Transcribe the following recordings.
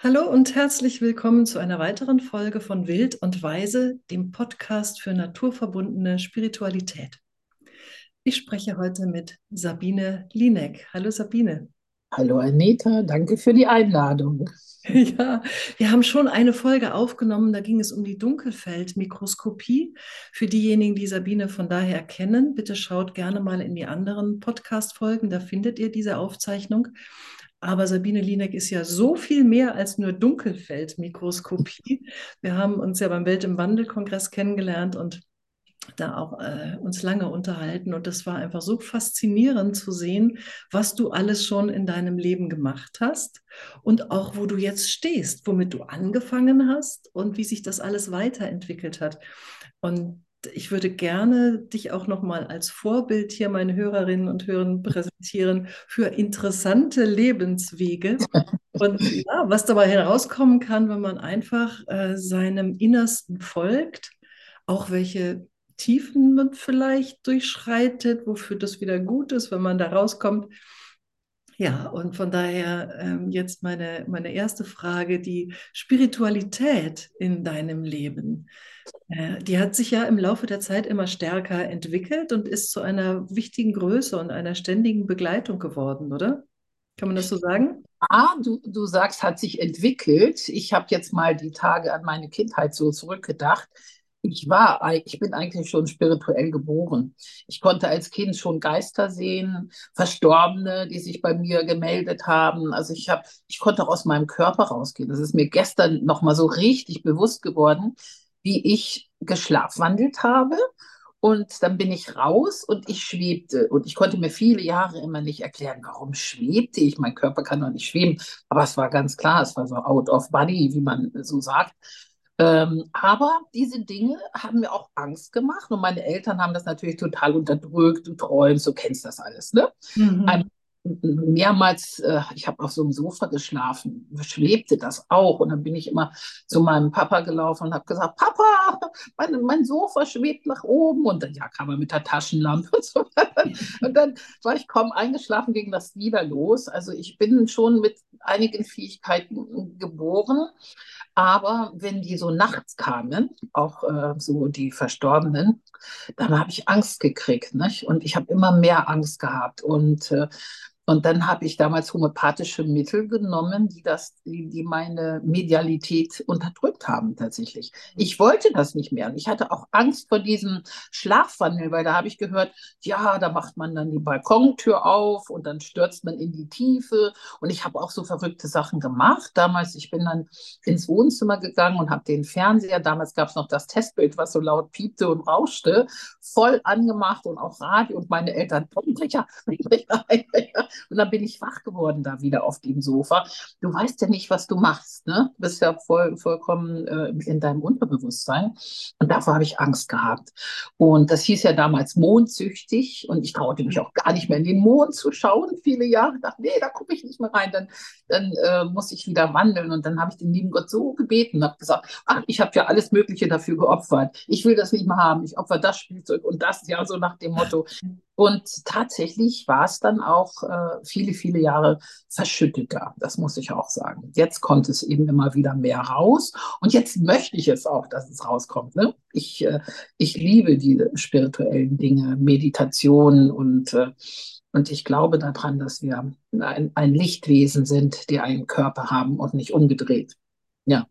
Hallo und herzlich willkommen zu einer weiteren Folge von Wild und Weise, dem Podcast für naturverbundene Spiritualität. Ich spreche heute mit Sabine Linek. Hallo Sabine. Hallo Anita, danke für die Einladung. Ja, wir haben schon eine Folge aufgenommen, da ging es um die Dunkelfeldmikroskopie. Für diejenigen, die Sabine von daher kennen, bitte schaut gerne mal in die anderen Podcast-Folgen, da findet ihr diese Aufzeichnung. Aber Sabine Lieneck ist ja so viel mehr als nur Dunkelfeldmikroskopie. Wir haben uns ja beim Welt im Wandel-Kongress kennengelernt und da auch äh, uns lange unterhalten. Und das war einfach so faszinierend zu sehen, was du alles schon in deinem Leben gemacht hast und auch wo du jetzt stehst, womit du angefangen hast und wie sich das alles weiterentwickelt hat. Und ich würde gerne dich auch noch mal als Vorbild hier meinen Hörerinnen und Hörern präsentieren für interessante Lebenswege und ja, was dabei herauskommen kann, wenn man einfach äh, seinem Innersten folgt, auch welche Tiefen man vielleicht durchschreitet, wofür das wieder gut ist, wenn man da rauskommt. Ja, und von daher ähm, jetzt meine, meine erste Frage, die Spiritualität in deinem Leben. Äh, die hat sich ja im Laufe der Zeit immer stärker entwickelt und ist zu einer wichtigen Größe und einer ständigen Begleitung geworden, oder? Kann man das so sagen? Ah, du, du sagst, hat sich entwickelt. Ich habe jetzt mal die Tage an meine Kindheit so zurückgedacht. Ich war, ich bin eigentlich schon spirituell geboren. Ich konnte als Kind schon Geister sehen, Verstorbene, die sich bei mir gemeldet haben. Also ich habe, ich konnte auch aus meinem Körper rausgehen. Das ist mir gestern noch mal so richtig bewusst geworden, wie ich geschlafwandelt habe. Und dann bin ich raus und ich schwebte. Und ich konnte mir viele Jahre immer nicht erklären, warum schwebte ich. Mein Körper kann doch nicht schweben. Aber es war ganz klar, es war so out of body, wie man so sagt. Ähm, aber diese Dinge haben mir auch Angst gemacht und meine Eltern haben das natürlich total unterdrückt. Du träumst, du kennst das alles, ne? Mhm. Ähm, mehrmals, äh, ich habe auf so einem Sofa geschlafen, schwebte das auch. Und dann bin ich immer zu meinem Papa gelaufen und habe gesagt, Papa, mein, mein Sofa schwebt nach oben. Und dann ja, kam er mit der Taschenlampe und so. und dann war ich kaum eingeschlafen, ging das wieder los. Also ich bin schon mit einigen Fähigkeiten geboren. Aber wenn die so nachts kamen, auch äh, so die Verstorbenen, dann habe ich Angst gekriegt. Nicht? Und ich habe immer mehr Angst gehabt. Und äh, und dann habe ich damals homöopathische Mittel genommen, die das, die, die, meine Medialität unterdrückt haben tatsächlich. Ich wollte das nicht mehr. Und ich hatte auch Angst vor diesem Schlafwandel, weil da habe ich gehört, ja, da macht man dann die Balkontür auf und dann stürzt man in die Tiefe. Und ich habe auch so verrückte Sachen gemacht. Damals, ich bin dann ins Wohnzimmer gegangen und habe den Fernseher, damals gab es noch das Testbild, was so laut piepte und rauschte, voll angemacht und auch Radio und meine Eltern, Brecher, Brecher, Brecher. Und dann bin ich wach geworden da wieder auf dem Sofa. Du weißt ja nicht, was du machst. Ne? Du bist ja voll, vollkommen äh, in deinem Unterbewusstsein. Und davor habe ich Angst gehabt. Und das hieß ja damals mondsüchtig. Und ich traute mich auch gar nicht mehr in den Mond zu schauen. Viele Jahre ich dachte, nee, da gucke ich nicht mehr rein. Dann, dann äh, muss ich wieder wandeln. Und dann habe ich den lieben Gott so gebeten, habe gesagt, ach, ich habe ja alles Mögliche dafür geopfert. Ich will das nicht mehr haben. Ich opfer das Spielzeug und das, ja, so nach dem Motto. Und tatsächlich war es dann auch äh, viele, viele Jahre verschütteter. Das muss ich auch sagen. Jetzt kommt es eben immer wieder mehr raus. Und jetzt möchte ich es auch, dass es rauskommt. Ne? Ich, äh, ich liebe diese spirituellen Dinge, Meditation und, äh, und ich glaube daran, dass wir ein, ein Lichtwesen sind, die einen Körper haben und nicht umgedreht. Ja.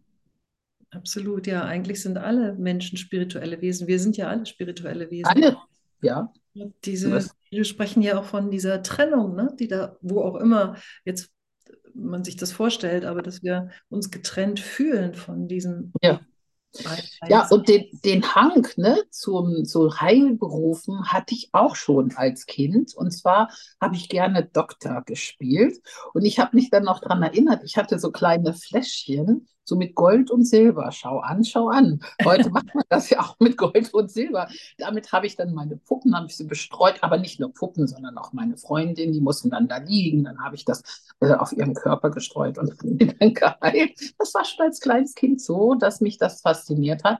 Absolut, ja. Eigentlich sind alle Menschen spirituelle Wesen. Wir sind ja alle spirituelle Wesen. Alle, ja. Diese, wir sprechen ja auch von dieser Trennung, ne? die da, wo auch immer jetzt man sich das vorstellt, aber dass wir uns getrennt fühlen von diesem. Ja. Ja, und den, den Hang ne, zum, zu Heilberufen hatte ich auch schon als Kind. Und zwar habe ich gerne Doktor gespielt. Und ich habe mich dann noch daran erinnert, ich hatte so kleine Fläschchen so mit Gold und Silber. Schau an, schau an. Heute macht man das ja auch mit Gold und Silber. Damit habe ich dann meine Puppen, habe ich sie bestreut, aber nicht nur Puppen, sondern auch meine Freundin, die mussten dann da liegen. Dann habe ich das äh, auf ihren Körper gestreut und dann geheilt. Das war schon als kleines Kind so, dass mich das fasziniert hat.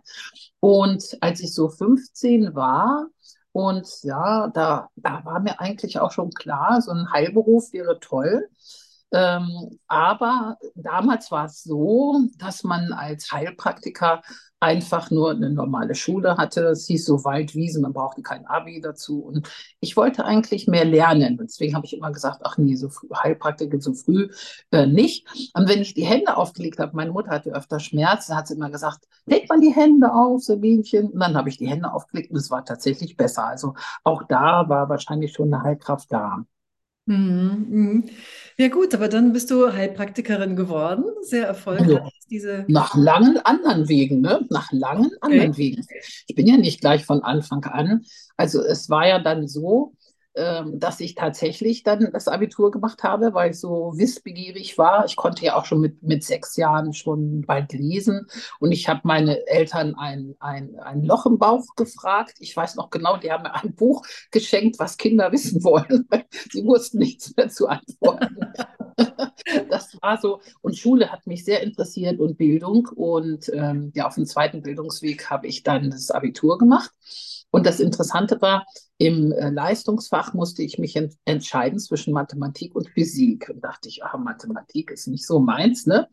Und als ich so 15 war, und ja, da, da war mir eigentlich auch schon klar, so ein Heilberuf wäre toll. Ähm, aber damals war es so, dass man als Heilpraktiker einfach nur eine normale Schule hatte. Es hieß so Waldwiesen, man brauchte kein Abi dazu. Und ich wollte eigentlich mehr lernen. Und deswegen habe ich immer gesagt, ach nee, so früh, Heilpraktiker so früh äh, nicht. Und wenn ich die Hände aufgelegt habe, meine Mutter hatte öfter Schmerzen, hat sie immer gesagt, leg mal die Hände auf, Sabinchen. Und dann habe ich die Hände aufgelegt und es war tatsächlich besser. Also auch da war wahrscheinlich schon eine Heilkraft da. Mhm, mhm. Ja gut, aber dann bist du Heilpraktikerin geworden, sehr erfolgreich. Also, Diese, nach langen anderen Wegen, ne? Nach langen okay. anderen Wegen. Ich bin ja nicht gleich von Anfang an. Also es war ja dann so, dass ich tatsächlich dann das Abitur gemacht habe, weil ich so wissbegierig war. Ich konnte ja auch schon mit, mit sechs Jahren schon bald lesen und ich habe meine Eltern ein, ein, ein Loch im Bauch gefragt. Ich weiß noch genau, die haben mir ein Buch geschenkt, was Kinder wissen wollen. Sie wussten nichts mehr zu antworten. das war so. Und Schule hat mich sehr interessiert und Bildung. Und ähm, ja, auf dem zweiten Bildungsweg habe ich dann das Abitur gemacht. Und das Interessante war, im äh, Leistungsfach musste ich mich ent entscheiden zwischen Mathematik und Physik. Und dachte ich, ah, Mathematik ist nicht so meins, ne?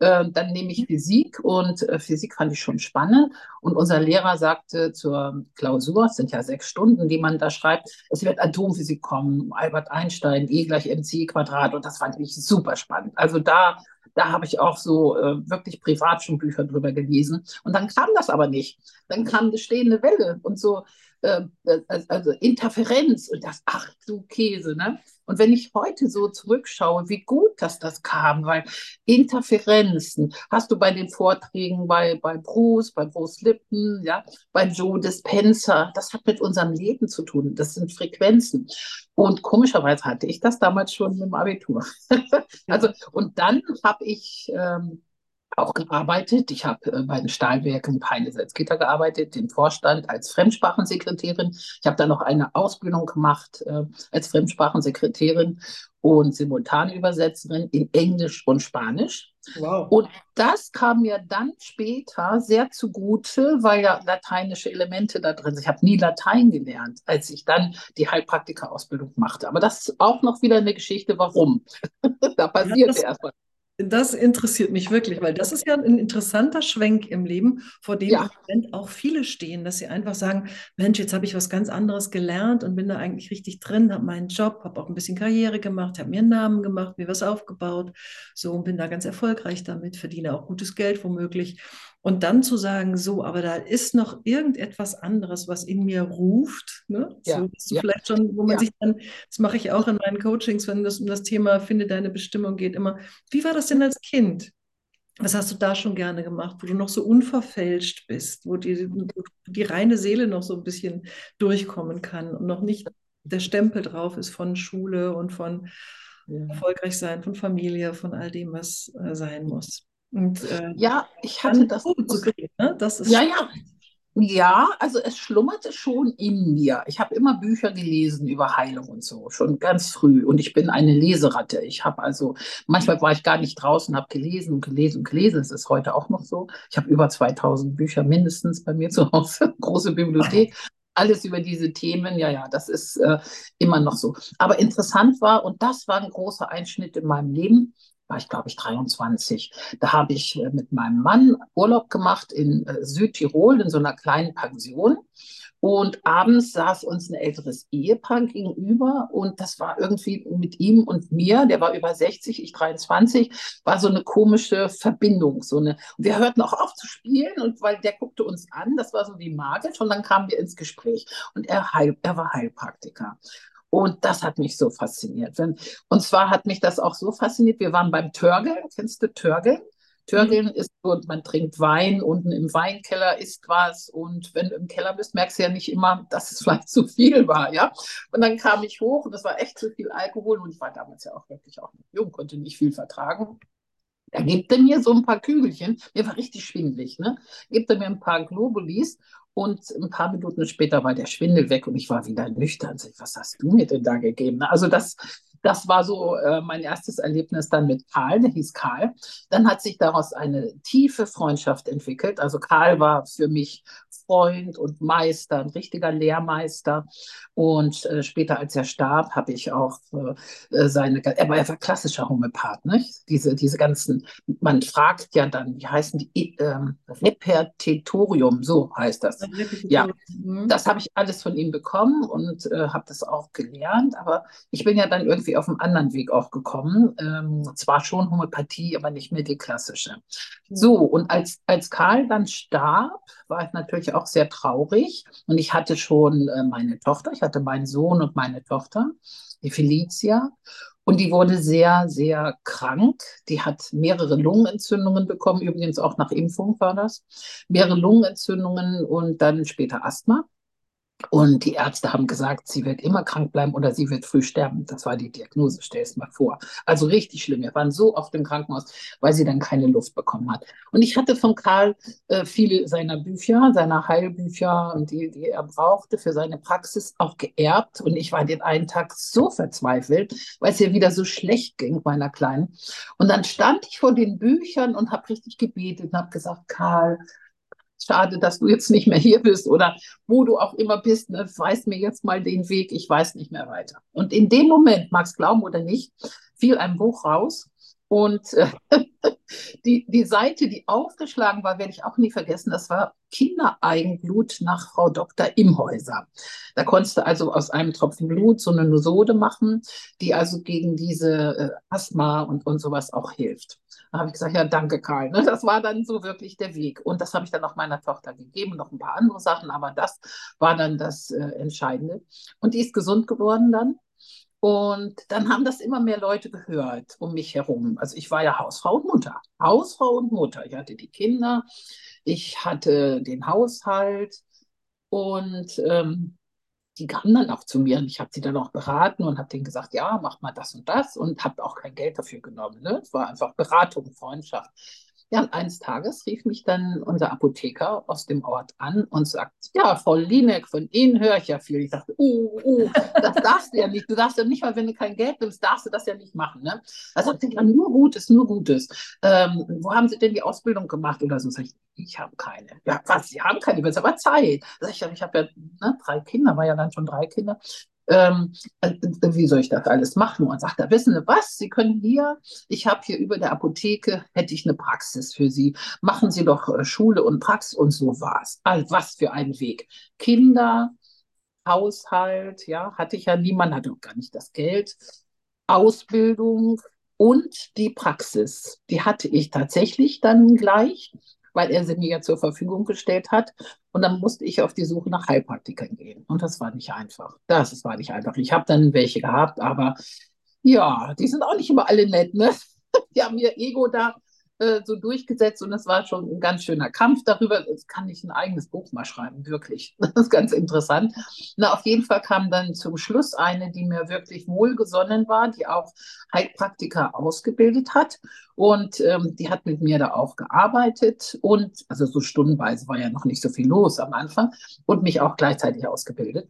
Äh, dann nehme ich Physik und äh, Physik fand ich schon spannend. Und unser Lehrer sagte zur Klausur, es sind ja sechs Stunden, die man da schreibt, es wird Atomphysik kommen, Albert Einstein, E gleich mc Quadrat. Und das fand ich super spannend. Also da da habe ich auch so äh, wirklich privat schon Bücher drüber gelesen. Und dann kam das aber nicht. Dann kam eine stehende Welle und so, äh, äh also Interferenz und das, ach du Käse, ne? Und wenn ich heute so zurückschaue, wie gut, dass das kam, weil Interferenzen hast du bei den Vorträgen bei, bei Bruce, bei Bruce Lipton, ja, bei Joe Dispenza, das hat mit unserem Leben zu tun. Das sind Frequenzen. Und komischerweise hatte ich das damals schon im Abitur. also, und dann habe ich ähm, auch gearbeitet. Ich habe äh, bei den Stahlwerken Peine Salzgitter gearbeitet, im Vorstand als Fremdsprachensekretärin. Ich habe dann noch eine Ausbildung gemacht äh, als Fremdsprachensekretärin und Simultanübersetzerin in Englisch und Spanisch. Wow. Und das kam mir dann später sehr zugute, weil ja lateinische Elemente da drin sind. Ich habe nie Latein gelernt, als ich dann die Heilpraktika-Ausbildung machte. Aber das ist auch noch wieder eine Geschichte, warum. da passiert ja, erstmal das interessiert mich wirklich, weil das ist ja ein interessanter Schwenk im Leben, vor dem ja. auch viele stehen, dass sie einfach sagen, Mensch, jetzt habe ich was ganz anderes gelernt und bin da eigentlich richtig drin, habe meinen Job, habe auch ein bisschen Karriere gemacht, habe mir einen Namen gemacht, mir was aufgebaut, so und bin da ganz erfolgreich damit, verdiene auch gutes Geld womöglich. Und dann zu sagen, so, aber da ist noch irgendetwas anderes, was in mir ruft. Ne? Ja, so ja. vielleicht schon, wo man ja. sich dann, das mache ich auch in meinen Coachings, wenn es um das Thema Finde deine Bestimmung geht, immer, wie war das denn als Kind? Was hast du da schon gerne gemacht, wo du noch so unverfälscht bist, wo die, die reine Seele noch so ein bisschen durchkommen kann und noch nicht der Stempel drauf ist von Schule und von erfolgreich sein, von Familie, von all dem, was äh, sein muss. Und, äh, ja, ich hatte das. Zu kriegen, ne? das ist ja, ja. Ja, also es schlummerte schon in mir. Ich habe immer Bücher gelesen über Heilung und so, schon ganz früh. Und ich bin eine Leseratte. Ich habe also, manchmal war ich gar nicht draußen, habe gelesen und gelesen und gelesen. Es ist heute auch noch so. Ich habe über 2000 Bücher mindestens bei mir zu Hause, große Bibliothek. Alles über diese Themen, ja, ja, das ist äh, immer noch so. Aber interessant war, und das war ein großer Einschnitt in meinem Leben, war ich, glaube ich, 23. Da habe ich äh, mit meinem Mann Urlaub gemacht in äh, Südtirol in so einer kleinen Pension. Und abends saß uns ein älteres Ehepaar gegenüber und das war irgendwie mit ihm und mir, der war über 60, ich 23, war so eine komische Verbindung. So eine, und wir hörten auch auf zu spielen und weil der guckte uns an, das war so wie magisch und dann kamen wir ins Gespräch und er, heil, er war Heilpraktiker. Und das hat mich so fasziniert. Und zwar hat mich das auch so fasziniert. Wir waren beim Törgeln. Kennst du Törgeln? Törgeln mhm. ist so, man trinkt Wein, unten im Weinkeller isst was und wenn du im Keller bist, merkst du ja nicht immer, dass es vielleicht zu viel war, ja. Und dann kam ich hoch und das war echt zu viel Alkohol und ich war damals ja auch wirklich auch jung, konnte nicht viel vertragen. Da gibt er mir so ein paar Kügelchen, mir war richtig schwindlig, ne? Gibt er mir ein paar Globulis und ein paar Minuten später war der Schwindel weg und ich war wieder nüchtern. Was hast du mir denn da gegeben? Also das, das war so äh, mein erstes Erlebnis dann mit Karl, der hieß Karl. Dann hat sich daraus eine tiefe Freundschaft entwickelt. Also Karl war für mich Freund und Meister, ein richtiger Lehrmeister. Und äh, später, als er starb, habe ich auch äh, äh seine, er war klassischer Homöopath, nicht? Diese, diese ganzen, man fragt ja dann, wie heißen die, ähm, Repertorium, so heißt das. Ja, mhm. das habe ich alles von ihm bekommen und äh, habe das auch gelernt, aber ich bin ja dann irgendwie auf einem anderen Weg auch gekommen. Ähm, zwar schon Homöopathie, aber nicht mehr die klassische. So, und als, als Karl dann starb, war ich natürlich auch sehr traurig. Und ich hatte schon äh, meine Tochter, ich hatte meinen Sohn und meine Tochter, die Felicia. Und die wurde sehr, sehr krank. Die hat mehrere Lungenentzündungen bekommen, übrigens auch nach Impfung war das. Mehrere Lungenentzündungen und dann später Asthma. Und die Ärzte haben gesagt, sie wird immer krank bleiben oder sie wird früh sterben. Das war die Diagnose, stell es mal vor. Also richtig schlimm. Wir waren so oft im Krankenhaus, weil sie dann keine Luft bekommen hat. Und ich hatte von Karl äh, viele seiner Bücher, seiner Heilbücher die, die er brauchte für seine Praxis auch geerbt. Und ich war den einen Tag so verzweifelt, weil es ihr wieder so schlecht ging, meiner Kleinen. Und dann stand ich vor den Büchern und habe richtig gebetet und habe gesagt, Karl, schade, dass du jetzt nicht mehr hier bist oder wo du auch immer bist, ne, weiß mir jetzt mal den Weg, ich weiß nicht mehr weiter. Und in dem Moment, magst glauben oder nicht, fiel ein Buch raus und äh, die, die Seite, die aufgeschlagen war, werde ich auch nie vergessen, das war Kindereigenblut nach Frau Dr. Imhäuser. Da konntest du also aus einem Tropfen Blut so eine Nosode machen, die also gegen diese äh, Asthma und, und sowas auch hilft. Da habe ich gesagt, ja, danke Karl. Ne? Das war dann so wirklich der Weg. Und das habe ich dann auch meiner Tochter gegeben, noch ein paar andere Sachen, aber das war dann das äh, Entscheidende. Und die ist gesund geworden dann. Und dann haben das immer mehr Leute gehört um mich herum. Also ich war ja Hausfrau und Mutter. Hausfrau und Mutter. Ich hatte die Kinder, ich hatte den Haushalt und ähm, die kamen dann auch zu mir und ich habe sie dann auch beraten und habe denen gesagt, ja, mach mal das und das und habe auch kein Geld dafür genommen. Ne? Es war einfach Beratung, Freundschaft. Ja, und eines Tages rief mich dann unser Apotheker aus dem Ort an und sagt, ja, Frau Linek, von Ihnen höre ich ja viel. Ich dachte, uh, uh, das darfst du ja nicht. Du darfst ja nicht mal, wenn du kein Geld nimmst, darfst du das ja nicht machen. Ne? Er sagte, ja, nur Gutes, nur Gutes. Ähm, wo haben Sie denn die Ausbildung gemacht oder so? Sag ich, ich habe keine. Ja, was, Sie haben keine, aber Zeit. Sag ich, ich habe ja ne, drei Kinder, war ja dann schon drei Kinder ähm, äh, wie soll ich das alles machen? Und sagt er, wissen Sie was, Sie können hier, ich habe hier über der Apotheke, hätte ich eine Praxis für Sie. Machen Sie doch äh, Schule und Praxis und so war's. Also was für ein Weg. Kinder, Haushalt, ja, hatte ich ja niemand, hatte auch gar nicht das Geld. Ausbildung und die Praxis, die hatte ich tatsächlich dann gleich weil er sie mir ja zur Verfügung gestellt hat. Und dann musste ich auf die Suche nach Heilpraktikern gehen. Und das war nicht einfach. Das war nicht einfach. Ich habe dann welche gehabt, aber ja, die sind auch nicht immer alle nett, ne? Die haben ihr Ego da äh, so durchgesetzt und es war schon ein ganz schöner Kampf darüber. Jetzt kann ich ein eigenes Buch mal schreiben, wirklich. Das ist ganz interessant. Na, auf jeden Fall kam dann zum Schluss eine, die mir wirklich wohlgesonnen war, die auch Heilpraktiker ausgebildet hat. Und ähm, die hat mit mir da auch gearbeitet und, also so stundenweise war ja noch nicht so viel los am Anfang und mich auch gleichzeitig ausgebildet.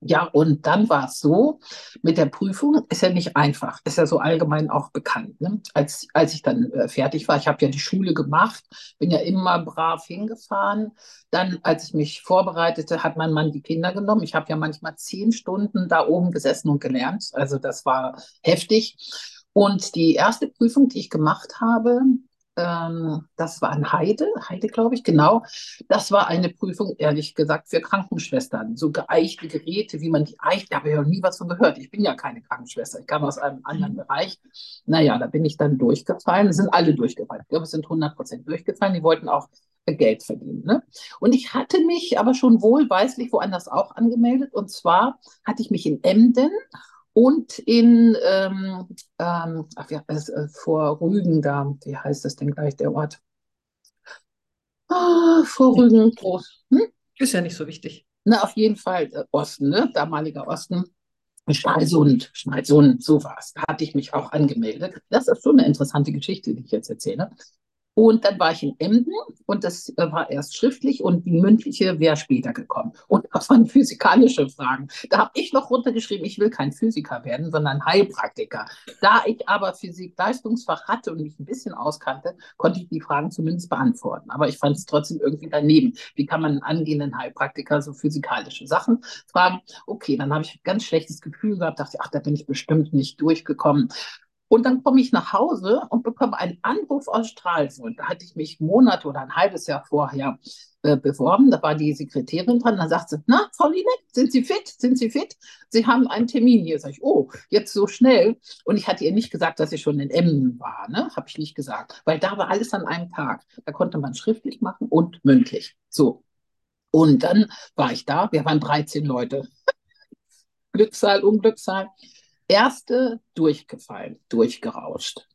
Ja, und dann war es so, mit der Prüfung ist ja nicht einfach, ist ja so allgemein auch bekannt. Ne? Als, als ich dann äh, fertig war, ich habe ja die Schule gemacht, bin ja immer brav hingefahren. Dann, als ich mich vorbereitete, hat mein Mann die Kinder genommen. Ich habe ja manchmal zehn Stunden da oben gesessen und gelernt. Also das war heftig. Und die erste Prüfung, die ich gemacht habe, ähm, das war ein Heide, Heide glaube ich, genau. Das war eine Prüfung, ehrlich gesagt, für Krankenschwestern. So geeichte Geräte, wie man die eicht, da habe ich ja noch nie was von gehört. Ich bin ja keine Krankenschwester, ich kam aus einem anderen mhm. Bereich. Naja, da bin ich dann durchgefallen. Es sind alle durchgefallen. Ich glaube, es sind 100 Prozent durchgefallen. Die wollten auch Geld verdienen. Ne? Und ich hatte mich aber schon wohlweislich woanders auch angemeldet. Und zwar hatte ich mich in Emden und in ähm, ähm, ach, ja, äh, vor Rügen da, wie heißt das denn gleich, der Ort? Ah, vor Rügen groß. Hm? Ist ja nicht so wichtig. Na, auf jeden Fall äh, Osten, ne? damaliger Osten. Stralsund, Stralsund, so war es. Da hatte ich mich auch angemeldet. Das ist schon eine interessante Geschichte, die ich jetzt erzähle. Und dann war ich in Emden und das äh, war erst schriftlich und die mündliche wäre später gekommen. Und das waren physikalische Fragen. Da habe ich noch runtergeschrieben, ich will kein Physiker werden, sondern Heilpraktiker. Da ich aber Physik-Leistungsfach hatte und mich ein bisschen auskannte, konnte ich die Fragen zumindest beantworten. Aber ich fand es trotzdem irgendwie daneben. Wie kann man einen angehenden Heilpraktiker so physikalische Sachen fragen? Okay, dann habe ich ein ganz schlechtes Gefühl gehabt, dachte, ach, da bin ich bestimmt nicht durchgekommen. Und dann komme ich nach Hause und bekomme einen Anruf aus Stralsund. Da hatte ich mich Monate oder ein halbes Jahr vorher äh, beworben. Da war die Sekretärin dran. Dann sagt sie, na, Frau Lieneck, sind Sie fit? Sind Sie fit? Sie haben einen Termin hier. Sag ich, oh, jetzt so schnell. Und ich hatte ihr nicht gesagt, dass ich schon in Emmen war. Ne? Habe ich nicht gesagt. Weil da war alles an einem Tag. Da konnte man schriftlich machen und mündlich. So. Und dann war ich da. Wir waren 13 Leute. Glückszahl, Unglückszahl erste durchgefallen, durchgerauscht.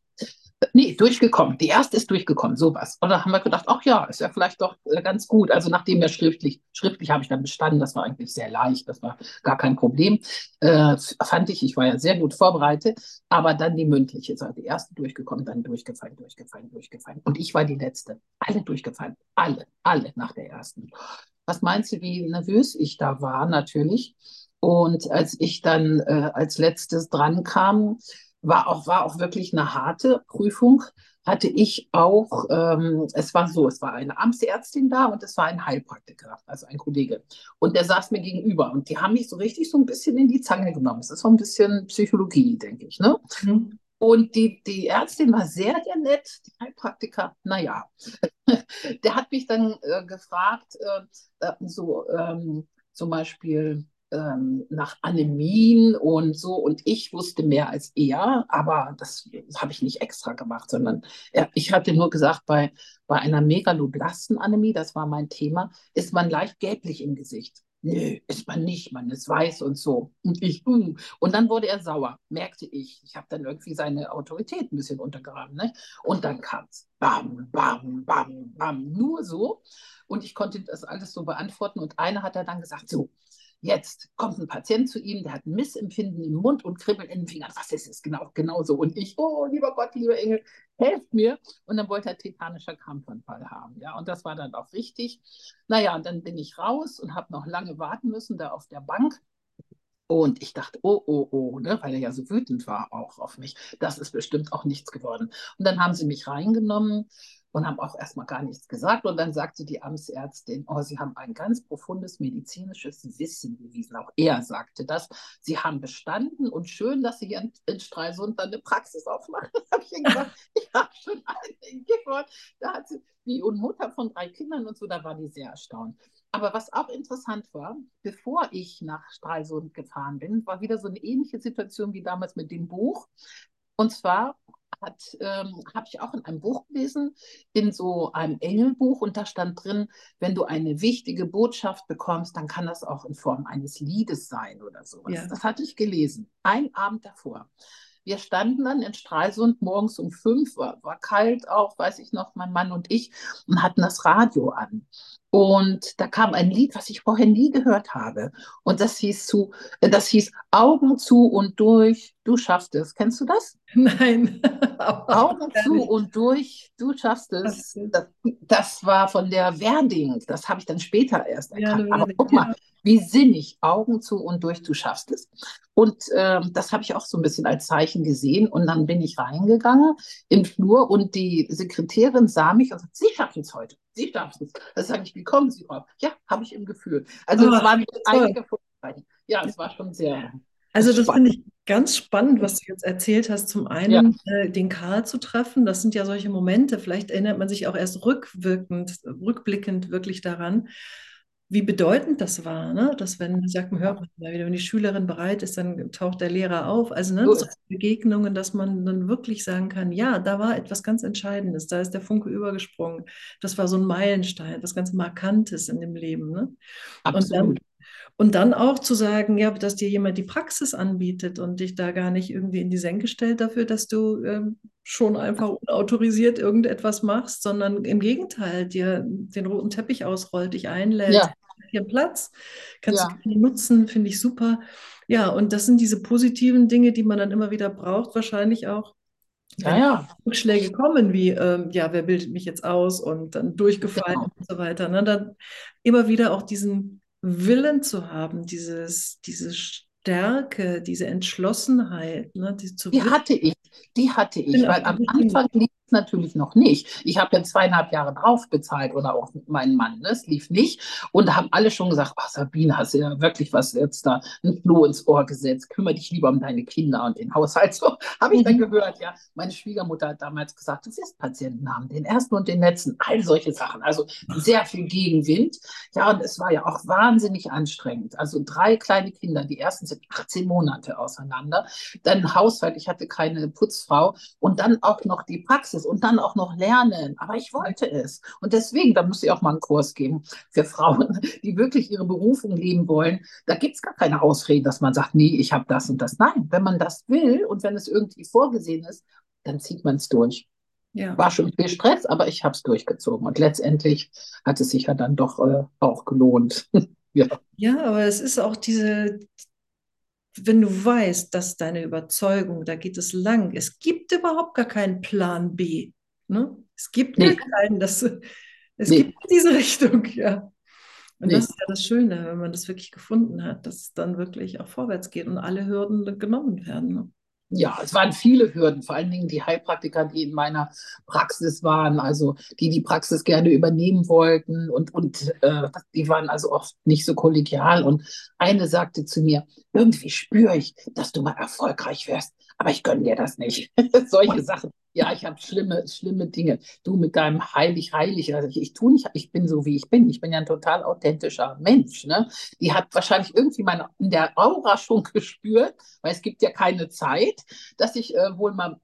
Nee, durchgekommen. Die erste ist durchgekommen, sowas. Und dann haben wir gedacht, ach ja, ist ja vielleicht doch äh, ganz gut. Also nachdem wir schriftlich, schriftlich habe ich dann bestanden, das war eigentlich sehr leicht, das war gar kein Problem. Äh, fand ich, ich war ja sehr gut vorbereitet, aber dann die mündliche, also die erste durchgekommen, dann durchgefallen, durchgefallen, durchgefallen. Und ich war die letzte. Alle durchgefallen. Alle, alle nach der ersten. Was meinst du, wie nervös ich da war, natürlich? Und als ich dann äh, als letztes dran kam, war auch, war auch wirklich eine harte Prüfung. Hatte ich auch, ähm, es war so, es war eine Amtsärztin da und es war ein Heilpraktiker, also ein Kollege. Und der saß mir gegenüber und die haben mich so richtig so ein bisschen in die Zange genommen. Es ist so ein bisschen Psychologie, denke ich. Ne? Mhm. Und die, die Ärztin war sehr, sehr nett, die Heilpraktiker, naja. der hat mich dann äh, gefragt, äh, äh so ähm, zum Beispiel, ähm, nach Anämien und so. Und ich wusste mehr als er, aber das habe ich nicht extra gemacht, sondern er, ich hatte nur gesagt, bei, bei einer Megaloblastenanämie, das war mein Thema, ist man leicht gelblich im Gesicht. Nö, ist man nicht, man ist weiß und so. Und ich, uh. und dann wurde er sauer, merkte ich. Ich habe dann irgendwie seine Autorität ein bisschen untergraben. Ne? Und dann kam es. Bam, bam, bam, bam. Nur so. Und ich konnte das alles so beantworten. Und einer hat er dann gesagt: So, Jetzt kommt ein Patient zu ihm, der hat ein Missempfinden im Mund und Kribbeln in den Fingern. Was ist es genau? Genauso. Und ich, oh, lieber Gott, lieber Engel, helft mir. Und dann wollte er tetanischer Krampfanfall haben. Ja, und das war dann auch richtig. Naja, und dann bin ich raus und habe noch lange warten müssen da auf der Bank. Und ich dachte, oh, oh, oh, ne, weil er ja so wütend war auch auf mich. Das ist bestimmt auch nichts geworden. Und dann haben sie mich reingenommen und haben auch erstmal gar nichts gesagt. Und dann sagte die Amtsärztin, oh, Sie haben ein ganz profundes medizinisches Wissen bewiesen. Auch er sagte das. Sie haben bestanden und schön, dass Sie hier in, in Stralsund dann eine Praxis aufmachen. Da habe ich gesagt, ich habe schon einen Gehört. Da hat sie, wie und Mutter von drei Kindern und so, da war die sehr erstaunt. Aber was auch interessant war, bevor ich nach Stralsund gefahren bin, war wieder so eine ähnliche Situation wie damals mit dem Buch. Und zwar ähm, habe ich auch in einem Buch gelesen, in so einem Engelbuch, und da stand drin, wenn du eine wichtige Botschaft bekommst, dann kann das auch in Form eines Liedes sein oder sowas. Ja. Das hatte ich gelesen, ein Abend davor. Wir standen dann in Stralsund morgens um fünf, war, war kalt auch, weiß ich noch, mein Mann und ich, und hatten das Radio an. Und da kam ein Lied, was ich vorher nie gehört habe. Und das hieß zu, äh, das hieß Augen zu und durch, du schaffst es. Kennst du das? Nein. Augen zu und durch, du schaffst es. Das, das war von der Werding. Das habe ich dann später erst erkannt. Ja, Aber guck mal, wie sinnig, Augen zu und durch, du schaffst es. Und äh, das habe ich auch so ein bisschen als Zeichen gesehen. Und dann bin ich reingegangen im Flur und die Sekretärin sah mich und sagte, Sie schaffen es heute. Sie schaffen es. Da sage ich, wie kommen Sie drauf? Ja, habe ich im Gefühl. Also oh, es waren einige Vorzeichen. Ja, es war schon sehr. Also das finde ich ganz spannend, was du jetzt erzählt hast. Zum einen ja. äh, den Karl zu treffen, das sind ja solche Momente. Vielleicht erinnert man sich auch erst rückwirkend, rückblickend wirklich daran wie bedeutend das war, ne? dass wenn, sagt man, hört man wieder, wenn die Schülerin bereit ist, dann taucht der Lehrer auf. Also ne, so Begegnungen, dass man dann wirklich sagen kann, ja, da war etwas ganz Entscheidendes, da ist der Funke übergesprungen. Das war so ein Meilenstein, etwas ganz Markantes in dem Leben. Ne? Absolut. Und dann, und dann auch zu sagen, ja, dass dir jemand die Praxis anbietet und dich da gar nicht irgendwie in die Senke stellt dafür, dass du ähm, schon einfach unautorisiert irgendetwas machst, sondern im Gegenteil dir den roten Teppich ausrollt, dich einlädt, ja hier Platz, kannst ja. du nutzen, finde ich super. Ja, und das sind diese positiven Dinge, die man dann immer wieder braucht, wahrscheinlich auch, wenn ja, ja. Rückschläge kommen, wie, ähm, ja, wer bildet mich jetzt aus und dann durchgefallen genau. und so weiter, ne? dann immer wieder auch diesen Willen zu haben, dieses, diese Stärke, diese Entschlossenheit, ne, die, die hatte ich, die hatte ich, weil am Anfang lief natürlich noch nicht. Ich habe ja zweieinhalb Jahre drauf bezahlt oder auch meinen Mann. Ne? Es lief nicht. Und da haben alle schon gesagt, ach Sabine, hast du ja wirklich was jetzt da ein Floh ins Ohr gesetzt. Kümmere dich lieber um deine Kinder und den Haushalt. So habe ich mhm. dann gehört, ja. Meine Schwiegermutter hat damals gesagt, du wirst Patienten haben, den ersten und den letzten, all solche Sachen. Also sehr viel Gegenwind. Ja, und es war ja auch wahnsinnig anstrengend. Also drei kleine Kinder, die ersten sind 18 Monate auseinander. Dann Haushalt, ich hatte keine Putzfrau und dann auch noch die Praxis es und dann auch noch lernen. Aber ich wollte es. Und deswegen, da muss ich auch mal einen Kurs geben für Frauen, die wirklich ihre Berufung leben wollen. Da gibt es gar keine Ausrede, dass man sagt, nee, ich habe das und das. Nein, wenn man das will und wenn es irgendwie vorgesehen ist, dann zieht man es durch. Ja. War schon viel Stress, aber ich habe es durchgezogen. Und letztendlich hat es sich ja dann doch äh, auch gelohnt. ja. ja, aber es ist auch diese, wenn du weißt, dass deine Überzeugung, da geht es lang, es gibt überhaupt gar keinen Plan B. Ne? Es gibt nee. gar keinen, das, es nee. gibt diese Richtung, ja. Und nee. das ist ja das Schöne, wenn man das wirklich gefunden hat, dass es dann wirklich auch vorwärts geht und alle Hürden genommen werden. Ne? Ja, es waren viele Hürden, vor allen Dingen die Heilpraktiker, die in meiner Praxis waren, also die die Praxis gerne übernehmen wollten und, und äh, die waren also oft nicht so kollegial. Und eine sagte zu mir, irgendwie spüre ich, dass du mal erfolgreich wirst, aber ich gönne dir das nicht. Solche Sachen. Ja, ich habe schlimme, schlimme Dinge. Du mit deinem heilig, heilig. Also ich, ich tue nicht, ich bin so, wie ich bin. Ich bin ja ein total authentischer Mensch. Ne? Die hat wahrscheinlich irgendwie meine, in der Aura schon gespürt, weil es gibt ja keine Zeit, dass ich äh, wohl mal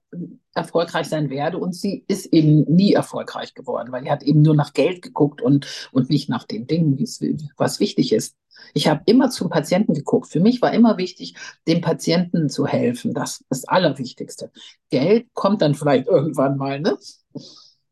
erfolgreich sein werde. Und sie ist eben nie erfolgreich geworden, weil sie hat eben nur nach Geld geguckt und, und nicht nach den Dingen, was wichtig ist. Ich habe immer zum Patienten geguckt. Für mich war immer wichtig, dem Patienten zu helfen. Das ist das Allerwichtigste. Geld kommt dann vielleicht irgendwann mal, ne?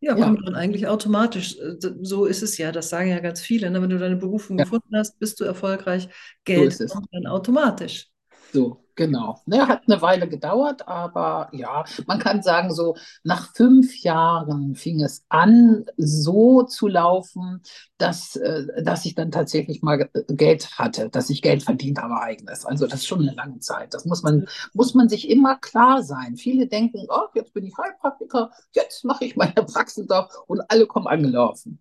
Ja, kommt ja. dann eigentlich automatisch. So ist es ja, das sagen ja ganz viele. Ne? Wenn du deine Berufung ja. gefunden hast, bist du erfolgreich. Geld so kommt dann automatisch. So, Genau. Ne, hat eine Weile gedauert, aber ja, man kann sagen, so nach fünf Jahren fing es an, so zu laufen, dass, äh, dass ich dann tatsächlich mal Geld hatte, dass ich Geld verdient habe eigenes. Also das ist schon eine lange Zeit. Das muss man, muss man sich immer klar sein. Viele denken, oh, jetzt bin ich Heilpraktiker, jetzt mache ich meine Praxis auf und alle kommen angelaufen.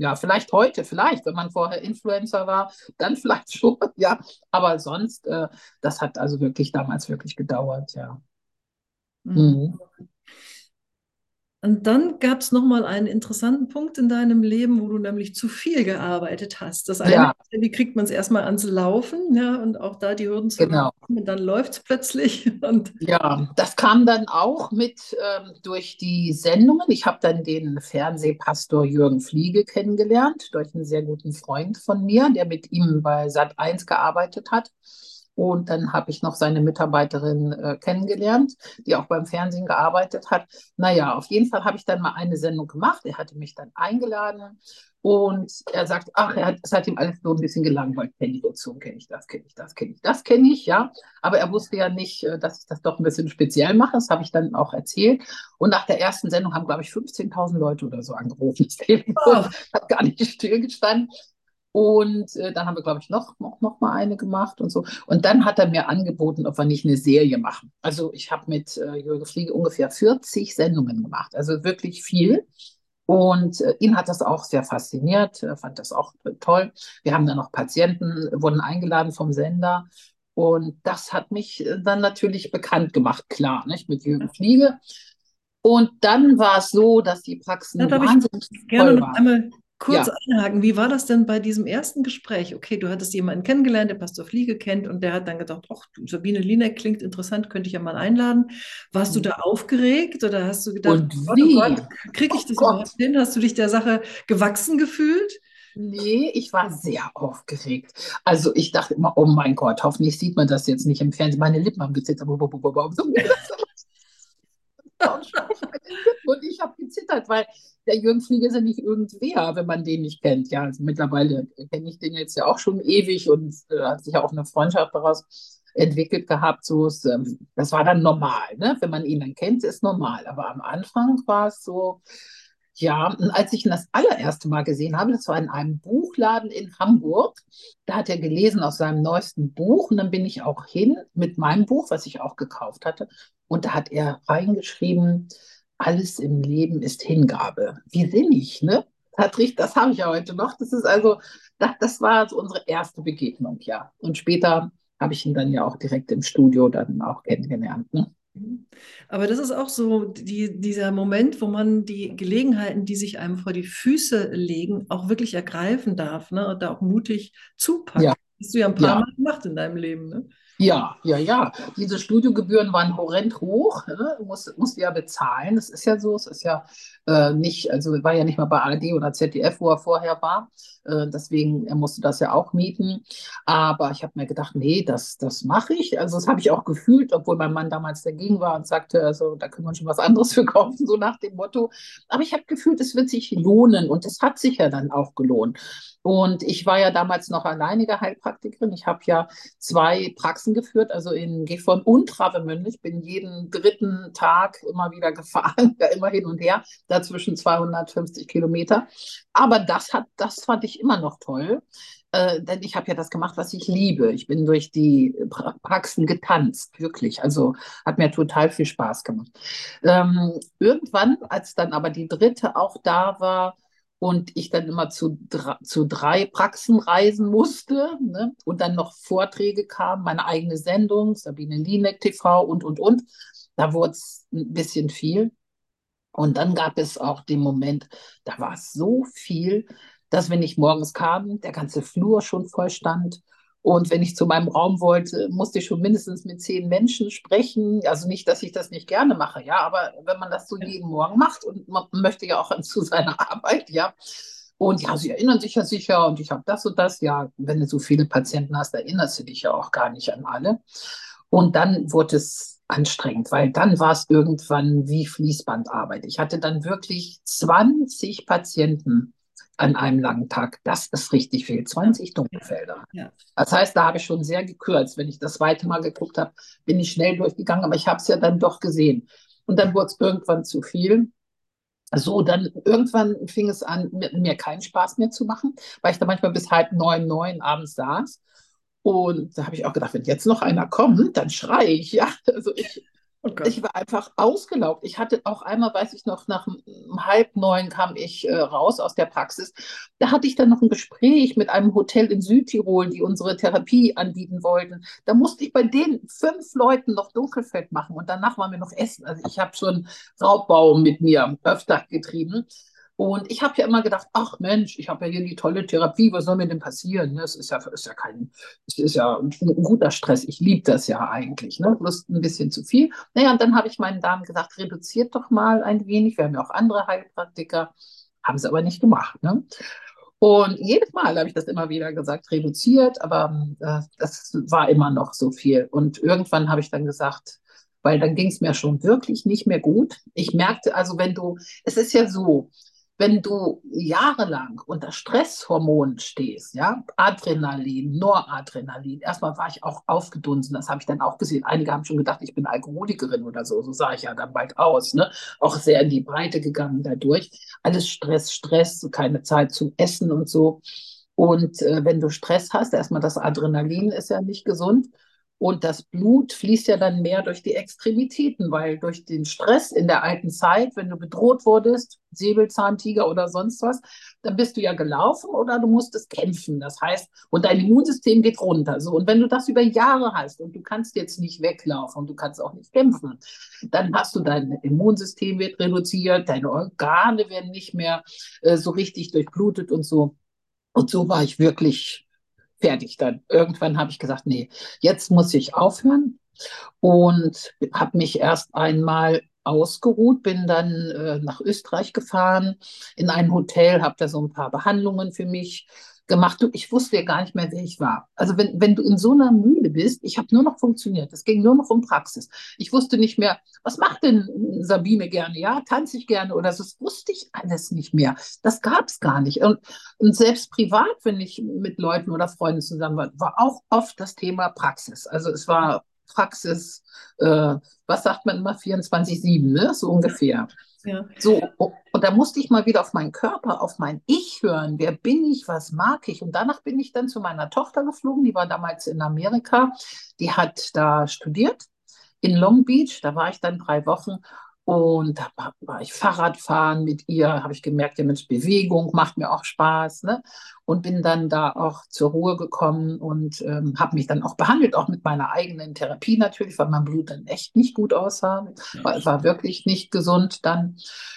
Ja, vielleicht heute, vielleicht, wenn man vorher Influencer war, dann vielleicht schon, ja. Aber sonst, äh, das hat also wirklich damals wirklich gedauert, ja. Mhm. mhm. Und dann gab es nochmal einen interessanten Punkt in deinem Leben, wo du nämlich zu viel gearbeitet hast. Das eine, ja. wie kriegt man es erstmal ans Laufen, ja, und auch da die Hürden zu genau. laufen, und dann läuft es plötzlich. Und ja, das kam dann auch mit ähm, durch die Sendungen. Ich habe dann den Fernsehpastor Jürgen Fliege kennengelernt, durch einen sehr guten Freund von mir, der mit ihm bei Sat 1 gearbeitet hat. Und dann habe ich noch seine Mitarbeiterin äh, kennengelernt, die auch beim Fernsehen gearbeitet hat. Naja, auf jeden Fall habe ich dann mal eine Sendung gemacht. Er hatte mich dann eingeladen und er sagt, ach, er hat, es hat ihm alles so ein bisschen gelangweilt. Kenne ich dazu, kenne ich das, kenne ich das, kenne ich das, kenne ich, ja. Aber er wusste ja nicht, äh, dass ich das doch ein bisschen speziell mache. Das habe ich dann auch erzählt. Und nach der ersten Sendung haben, glaube ich, 15.000 Leute oder so angerufen. Telefon oh. hat gar nicht stillgestanden. Und äh, dann haben wir, glaube ich, noch, noch, noch mal eine gemacht und so. Und dann hat er mir angeboten, ob wir nicht eine Serie machen. Also ich habe mit äh, Jürgen Fliege ungefähr 40 Sendungen gemacht, also wirklich viel. Und äh, ihn hat das auch sehr fasziniert, er fand das auch toll. Wir haben dann noch Patienten, wurden eingeladen vom Sender. Und das hat mich äh, dann natürlich bekannt gemacht, klar, nicht mit Jürgen Fliege. Und dann war es so, dass die Praxen da wahnsinnig ich gerne noch einmal kurz ja. einhaken. Wie war das denn bei diesem ersten Gespräch? Okay, du hattest jemanden kennengelernt, der Pastor Fliege kennt und der hat dann gedacht, ach, Sabine Linek klingt interessant, könnte ich ja mal einladen. Warst du mhm. da aufgeregt oder hast du gedacht, und oh, wie? Oh Gott, kriege ich das oh überhaupt hin? Hast du dich der Sache gewachsen gefühlt? Nee, ich war sehr aufgeregt. Also ich dachte immer, oh mein Gott, hoffentlich sieht man das jetzt nicht im Fernsehen. Meine Lippen haben gezittert. Und ich habe gezittert, weil der Jürgen Flieger ist ja nicht irgendwer, wenn man den nicht kennt. Ja, also mittlerweile kenne ich den jetzt ja auch schon ewig und äh, hat sich ja auch eine Freundschaft daraus entwickelt gehabt. So, ähm, das war dann normal, ne? Wenn man ihn dann kennt, ist normal. Aber am Anfang war es so, ja, und als ich ihn das allererste Mal gesehen habe, das war in einem Buchladen in Hamburg, da hat er gelesen aus seinem neuesten Buch und dann bin ich auch hin mit meinem Buch, was ich auch gekauft hatte. Und da hat er reingeschrieben, alles im Leben ist Hingabe. Wie sinnig, ne? Patrick, das habe ich ja heute noch. Das ist also, das, das war so unsere erste Begegnung, ja. Und später habe ich ihn dann ja auch direkt im Studio dann auch kennengelernt. Ne? Aber das ist auch so die, dieser Moment, wo man die Gelegenheiten, die sich einem vor die Füße legen, auch wirklich ergreifen darf ne? und da auch mutig zupacken. Ja. Das hast du ja ein paar ja. Mal gemacht in deinem Leben. Ne? Ja, ja, ja. Diese Studiogebühren waren horrend hoch. Ne? Musst, musst ja bezahlen. Das ist ja so. Es ist ja äh, nicht, also war ja nicht mal bei ARD oder ZDF, wo er vorher war. Äh, deswegen, er musste das ja auch mieten. Aber ich habe mir gedacht, nee, das, das mache ich. Also das habe ich auch gefühlt, obwohl mein Mann damals dagegen war und sagte, also da können wir schon was anderes für kaufen, so nach dem Motto. Aber ich habe gefühlt, es wird sich lohnen und es hat sich ja dann auch gelohnt. Und ich war ja damals noch alleinige Heilpraktikerin. Ich habe ja zwei Praxen geführt, also in Gifhorn und Travemünde. Ich bin jeden dritten Tag immer wieder gefahren, ja, immer hin und her, dazwischen 250 Kilometer. Aber das hat, das fand ich immer noch toll. Äh, denn ich habe ja das gemacht, was ich liebe. Ich bin durch die Praxen getanzt, wirklich. Also hat mir total viel Spaß gemacht. Ähm, irgendwann, als dann aber die dritte auch da war, und ich dann immer zu, zu drei Praxen reisen musste ne? und dann noch Vorträge kamen, meine eigene Sendung, Sabine Lieneck TV und, und, und. Da wurde es ein bisschen viel. Und dann gab es auch den Moment, da war es so viel, dass wenn ich morgens kam, der ganze Flur schon voll stand und wenn ich zu meinem Raum wollte, musste ich schon mindestens mit zehn Menschen sprechen. Also nicht, dass ich das nicht gerne mache, ja, aber wenn man das so jeden Morgen macht und man möchte ja auch zu seiner Arbeit, ja. Und ja, sie erinnern sich ja sicher und ich habe das und das. Ja, wenn du so viele Patienten hast, erinnerst du dich ja auch gar nicht an alle. Und dann wurde es anstrengend, weil dann war es irgendwann wie Fließbandarbeit. Ich hatte dann wirklich 20 Patienten an einem langen Tag. Das ist richtig viel. 20 Dunkelfelder. Ja. Das heißt, da habe ich schon sehr gekürzt. Wenn ich das zweite Mal geguckt habe, bin ich schnell durchgegangen, aber ich habe es ja dann doch gesehen. Und dann wurde es irgendwann zu viel. So, dann irgendwann fing es an, mir, keinen Spaß mehr zu machen, weil ich da manchmal bis halb neun, neun abends saß. Und da habe ich auch gedacht, wenn jetzt noch einer kommt, dann schreie ich. Ja, also ich, Okay. Ich war einfach ausgelaugt. Ich hatte auch einmal, weiß ich noch, nach halb neun kam ich äh, raus aus der Praxis. Da hatte ich dann noch ein Gespräch mit einem Hotel in Südtirol, die unsere Therapie anbieten wollten. Da musste ich bei den fünf Leuten noch Dunkelfeld machen und danach waren wir noch essen. Also ich habe schon Raubbau mit mir öfter getrieben. Und ich habe ja immer gedacht, ach Mensch, ich habe ja hier die tolle Therapie, was soll mir denn passieren? Es ist ja, ist ja kein, es ist ja ein, guter Stress. Ich liebe das ja eigentlich, ne? Bloß ein bisschen zu viel. Naja, und dann habe ich meinen Damen gesagt, reduziert doch mal ein wenig. Wir haben ja auch andere Heilpraktiker, haben sie aber nicht gemacht. Ne? Und jedes Mal habe ich das immer wieder gesagt, reduziert, aber äh, das war immer noch so viel. Und irgendwann habe ich dann gesagt, weil dann ging es mir schon wirklich nicht mehr gut. Ich merkte also, wenn du, es ist ja so, wenn du jahrelang unter Stresshormonen stehst, ja, Adrenalin, Noradrenalin, erstmal war ich auch aufgedunsen, das habe ich dann auch gesehen. Einige haben schon gedacht, ich bin Alkoholikerin oder so, so sah ich ja dann bald aus, ne? Auch sehr in die Breite gegangen dadurch. Alles Stress, Stress, keine Zeit zum Essen und so. Und äh, wenn du Stress hast, erstmal das Adrenalin ist ja nicht gesund. Und das Blut fließt ja dann mehr durch die Extremitäten, weil durch den Stress in der alten Zeit, wenn du bedroht wurdest, Säbelzahntiger oder sonst was, dann bist du ja gelaufen oder du musstest kämpfen. Das heißt, und dein Immunsystem geht runter. So, und wenn du das über Jahre hast und du kannst jetzt nicht weglaufen und du kannst auch nicht kämpfen, dann hast du dein Immunsystem wird reduziert, deine Organe werden nicht mehr äh, so richtig durchblutet und so. Und so war ich wirklich fertig dann. Irgendwann habe ich gesagt, nee, jetzt muss ich aufhören und habe mich erst einmal ausgeruht, bin dann äh, nach Österreich gefahren in ein Hotel, habe da so ein paar Behandlungen für mich gemacht. Du, ich wusste ja gar nicht mehr, wer ich war. Also wenn, wenn du in so einer Mühle bist, ich habe nur noch funktioniert. Es ging nur noch um Praxis. Ich wusste nicht mehr, was macht denn Sabine gerne? Ja, tanze ich gerne oder so. Das wusste ich alles nicht mehr. Das gab es gar nicht. Und, und selbst privat, wenn ich mit Leuten oder Freunden zusammen war, war auch oft das Thema Praxis. Also es war Praxis, äh, was sagt man immer, 24-7, ne? so ungefähr. Ja. So, und da musste ich mal wieder auf meinen Körper, auf mein Ich hören. Wer bin ich? Was mag ich? Und danach bin ich dann zu meiner Tochter geflogen. Die war damals in Amerika. Die hat da studiert in Long Beach. Da war ich dann drei Wochen. Und da war ich Fahrradfahren mit ihr, habe ich gemerkt, ja Mensch, Bewegung macht mir auch Spaß. Ne? Und bin dann da auch zur Ruhe gekommen und ähm, habe mich dann auch behandelt, auch mit meiner eigenen Therapie natürlich, weil mein Blut dann echt nicht gut aussah. War, war wirklich nicht gesund dann.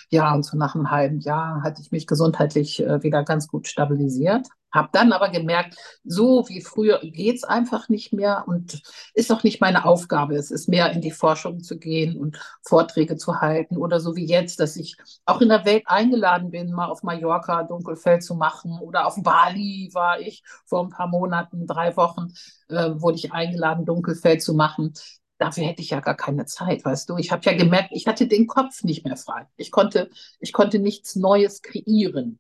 Ja, und so nach einem halben Jahr hatte ich mich gesundheitlich äh, wieder ganz gut stabilisiert. Habe dann aber gemerkt, so wie früher geht es einfach nicht mehr und ist auch nicht meine Aufgabe. Es ist mehr in die Forschung zu gehen und Vorträge zu halten oder so wie jetzt, dass ich auch in der Welt eingeladen bin, mal auf Mallorca Dunkelfeld zu machen oder auf Bali war ich vor ein paar Monaten, drei Wochen, äh, wurde ich eingeladen, Dunkelfeld zu machen dafür hätte ich ja gar keine Zeit, weißt du. Ich habe ja gemerkt, ich hatte den Kopf nicht mehr frei. Ich konnte, ich konnte nichts Neues kreieren.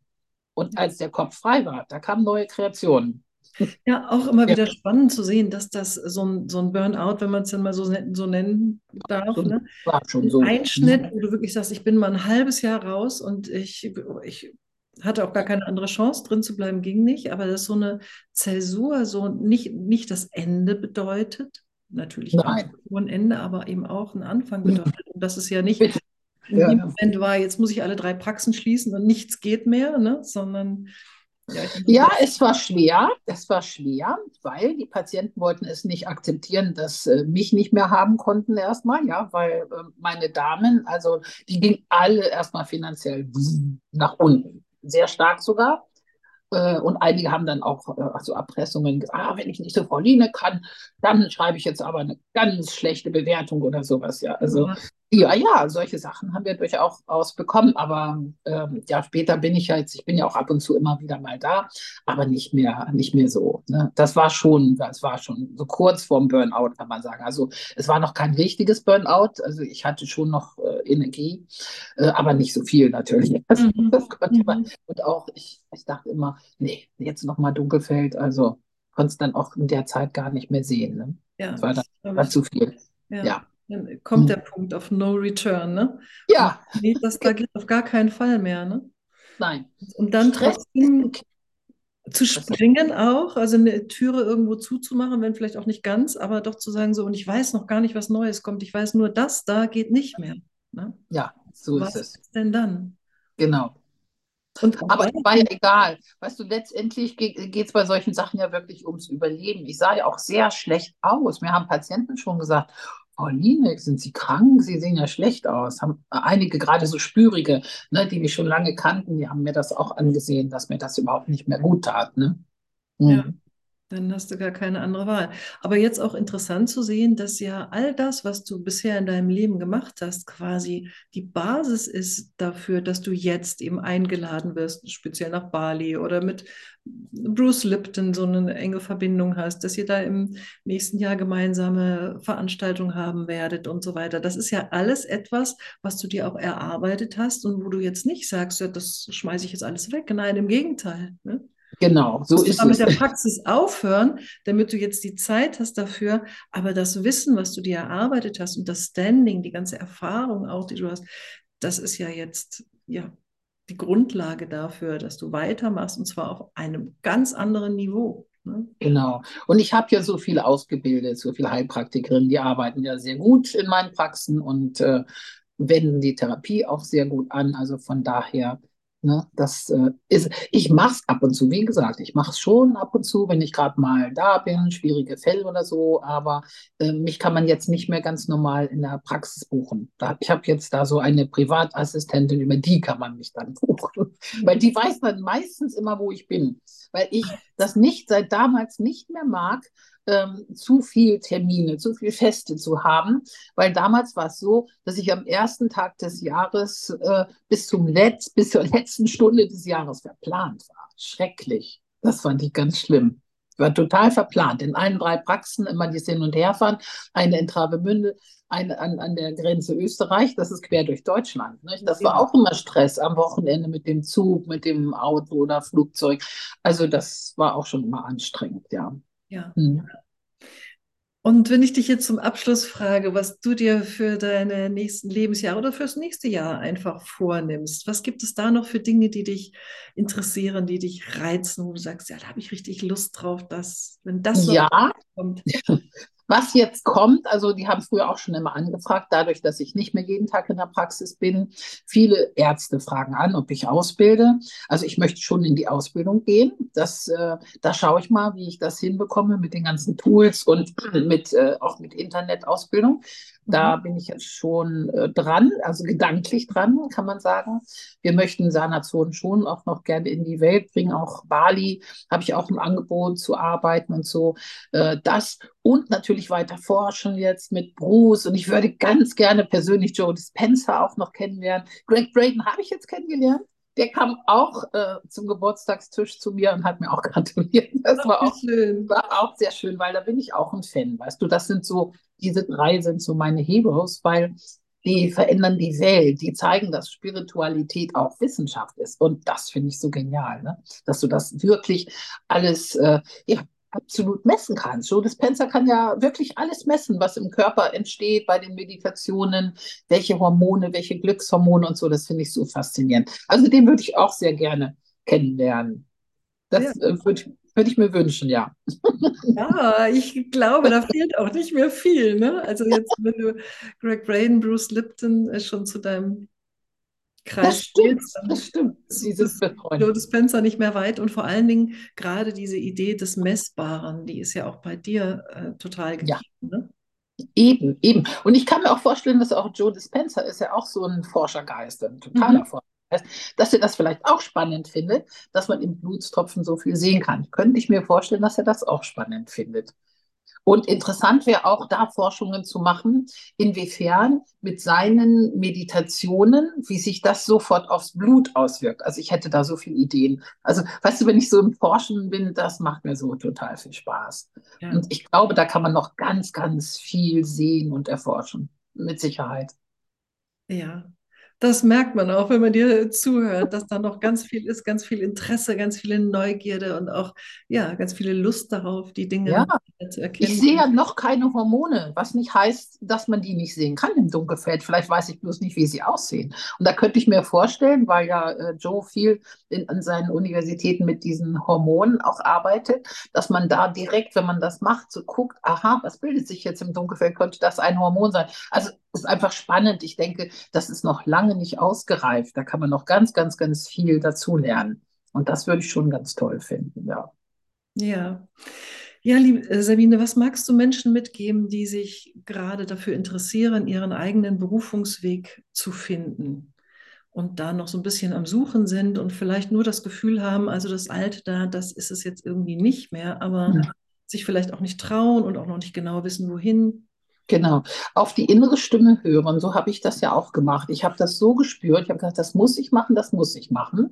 Und als der Kopf frei war, da kamen neue Kreationen. Ja, auch immer wieder ja. spannend zu sehen, dass das so ein, so ein Burnout, wenn man es dann mal so, so nennen darf, ne? war schon so. ein Einschnitt, wo du wirklich sagst, ich bin mal ein halbes Jahr raus und ich, ich hatte auch gar keine andere Chance, drin zu bleiben, ging nicht, aber dass so eine Zäsur so nicht, nicht das Ende bedeutet, natürlich Nein. ein Ende, aber eben auch ein Anfang bedeutet. Und das ist ja nicht in ja, dem Moment war, jetzt muss ich alle drei Praxen schließen und nichts geht mehr, ne? sondern. Ja, ja, es war schwer. Es war schwer, weil die Patienten wollten es nicht akzeptieren, dass äh, mich nicht mehr haben konnten erstmal, ja, weil äh, meine Damen, also die gingen alle erstmal finanziell nach unten, sehr stark sogar. Äh, und einige haben dann auch äh, also Erpressungen gesagt, ah, wenn ich nicht so Pauline kann, dann schreibe ich jetzt aber eine ganz schlechte Bewertung oder sowas. Ja, also ja, ja, solche Sachen haben wir durchaus bekommen, aber ähm, ja, später bin ich ja jetzt, ich bin ja auch ab und zu immer wieder mal da, aber nicht mehr, nicht mehr so. Ne? Das war schon, das war schon so kurz vorm Burnout, kann man sagen. Also es war noch kein richtiges Burnout, also ich hatte schon noch äh, Energie, äh, aber nicht so viel natürlich. Also, mhm. man. Mhm. Und auch, ich, ich dachte immer, nee, jetzt nochmal Dunkelfeld, also konnte es dann auch in der Zeit gar nicht mehr sehen. Ne? Ja, das war dann war zu viel. ja. ja. Dann kommt der Punkt auf No Return, ne? Ja. Nee, das da geht auf gar keinen Fall mehr, ne? Nein. Und dann trotzdem zu springen auch, also eine Türe irgendwo zuzumachen, wenn vielleicht auch nicht ganz, aber doch zu sagen so, und ich weiß noch gar nicht, was Neues kommt. Ich weiß nur, das da geht nicht mehr. Ne? Ja, so was ist es. Was denn dann? Genau. Und aber es war ja egal. Weißt du, letztendlich geht es bei solchen Sachen ja wirklich ums Überleben. Ich sah ja auch sehr schlecht aus. Mir haben Patienten schon gesagt, Pauline, sind Sie krank? Sie sehen ja schlecht aus. Haben einige gerade so spürige, ne, die mich schon lange kannten, die haben mir das auch angesehen, dass mir das überhaupt nicht mehr gut tat. Ne? Mhm. Ja. Dann hast du gar keine andere Wahl. Aber jetzt auch interessant zu sehen, dass ja all das, was du bisher in deinem Leben gemacht hast, quasi die Basis ist dafür, dass du jetzt eben eingeladen wirst, speziell nach Bali oder mit Bruce Lipton so eine enge Verbindung hast, dass ihr da im nächsten Jahr gemeinsame Veranstaltungen haben werdet und so weiter. Das ist ja alles etwas, was du dir auch erarbeitet hast und wo du jetzt nicht sagst, ja, das schmeiße ich jetzt alles weg. Nein, im Gegenteil. Ne? Genau, so ist es. mit der Praxis aufhören, damit du jetzt die Zeit hast dafür, aber das Wissen, was du dir erarbeitet hast und das Standing, die ganze Erfahrung auch, die du hast, das ist ja jetzt ja die Grundlage dafür, dass du weitermachst und zwar auf einem ganz anderen Niveau. Ne? Genau. Und ich habe ja so viel ausgebildet, so viele Heilpraktikerinnen, die arbeiten ja sehr gut in meinen Praxen und äh, wenden die Therapie auch sehr gut an. Also von daher Ne, das äh, ist, ich mache es ab und zu, wie gesagt, ich mache es schon ab und zu, wenn ich gerade mal da bin, schwierige Fälle oder so, aber äh, mich kann man jetzt nicht mehr ganz normal in der Praxis buchen. Da, ich habe jetzt da so eine Privatassistentin, über die kann man mich dann buchen, weil die weiß dann meistens immer, wo ich bin, weil ich das nicht seit damals nicht mehr mag, ähm, zu viel Termine, zu viel Feste zu haben, weil damals war es so, dass ich am ersten Tag des Jahres äh, bis zum Letz, bis zur letzten Stunde des Jahres verplant war. Schrecklich. Das fand ich ganz schlimm. War total verplant. In allen drei Praxen immer die Hin- und Herfahren, eine in Travemünde, eine an, an der Grenze Österreich, das ist quer durch Deutschland. Nicht? Das war auch immer Stress am Wochenende mit dem Zug, mit dem Auto oder Flugzeug. Also das war auch schon immer anstrengend, ja. Ja. Hm. Und wenn ich dich jetzt zum Abschluss frage, was du dir für deine nächsten Lebensjahre oder fürs nächste Jahr einfach vornimmst, was gibt es da noch für Dinge, die dich interessieren, die dich reizen, wo du sagst, ja, da habe ich richtig Lust drauf, dass, wenn das so ja. kommt. Was jetzt kommt, also die haben früher auch schon immer angefragt, dadurch, dass ich nicht mehr jeden Tag in der Praxis bin. Viele Ärzte fragen an, ob ich ausbilde. Also ich möchte schon in die Ausbildung gehen. Das, äh, da schaue ich mal, wie ich das hinbekomme mit den ganzen Tools und mit, äh, auch mit Internetausbildung. Da mhm. bin ich jetzt schon äh, dran, also gedanklich dran, kann man sagen. Wir möchten Sanation schon auch noch gerne in die Welt bringen. Auch Bali habe ich auch im Angebot zu arbeiten und so. Äh, das und natürlich weiter forschen jetzt mit Bruce. Und ich würde ganz gerne persönlich Joe Dispenza auch noch kennenlernen. Greg Braden habe ich jetzt kennengelernt. Der kam auch äh, zum Geburtstagstisch zu mir und hat mir auch gratuliert. Das Ach, war, auch, schön. war auch sehr schön, weil da bin ich auch ein Fan. Weißt du, das sind so, diese drei sind so meine Heroes, weil die verändern die Welt, die zeigen, dass Spiritualität auch Wissenschaft ist. Und das finde ich so genial, ne? dass du das wirklich alles äh, ja, absolut messen kannst. Joe Dispenza kann ja wirklich alles messen, was im Körper entsteht bei den Meditationen, welche Hormone, welche Glückshormone und so. Das finde ich so faszinierend. Also den würde ich auch sehr gerne kennenlernen. Das ja. Äh, würde würd ich mir wünschen, ja. Ja, ich glaube, da fehlt auch nicht mehr viel. Ne? Also jetzt, wenn du Greg Braden, Bruce Lipton äh, schon zu deinem Kreis das stimmt, das stimmt. Dieses Joe Dispenza nicht mehr weit und vor allen Dingen gerade diese Idee des Messbaren, die ist ja auch bei dir äh, total gegeben. Ja. Ne? Eben, eben. Und ich kann mir auch vorstellen, dass auch Joe Dispenza ist ja auch so ein Forschergeist, ein totaler mhm. Forschergeist, dass er das vielleicht auch spannend findet, dass man im Blutstropfen so viel sehen kann. Könnte ich mir vorstellen, dass er das auch spannend findet. Und interessant wäre auch da Forschungen zu machen, inwiefern mit seinen Meditationen, wie sich das sofort aufs Blut auswirkt. Also ich hätte da so viele Ideen. Also weißt du, wenn ich so im Forschen bin, das macht mir so total viel Spaß. Ja. Und ich glaube, da kann man noch ganz, ganz viel sehen und erforschen. Mit Sicherheit. Ja, das merkt man auch, wenn man dir zuhört, dass da noch ganz viel ist, ganz viel Interesse, ganz viele Neugierde und auch ja, ganz viele Lust darauf, die Dinge ja. zu erkennen. Ich sehe ja noch keine Hormone, was nicht heißt, dass man die nicht sehen kann im Dunkelfeld. Vielleicht weiß ich bloß nicht, wie sie aussehen. Und da könnte ich mir vorstellen, weil ja äh, Joe viel in, an seinen Universitäten mit diesen Hormonen auch arbeitet, dass man da direkt, wenn man das macht, so guckt, aha, was bildet sich jetzt im Dunkelfeld, könnte das ein Hormon sein. Also ist einfach spannend. Ich denke, das ist noch lange nicht ausgereift. Da kann man noch ganz, ganz, ganz viel dazu lernen. Und das würde ich schon ganz toll finden, ja. Ja. Ja, liebe äh, Sabine, was magst du Menschen mitgeben, die sich gerade dafür interessieren, ihren eigenen Berufungsweg zu finden und da noch so ein bisschen am Suchen sind und vielleicht nur das Gefühl haben, also das Alte da, das ist es jetzt irgendwie nicht mehr, aber ja. sich vielleicht auch nicht trauen und auch noch nicht genau wissen, wohin? Genau, auf die innere Stimme hören. So habe ich das ja auch gemacht. Ich habe das so gespürt. Ich habe gesagt, das muss ich machen, das muss ich machen.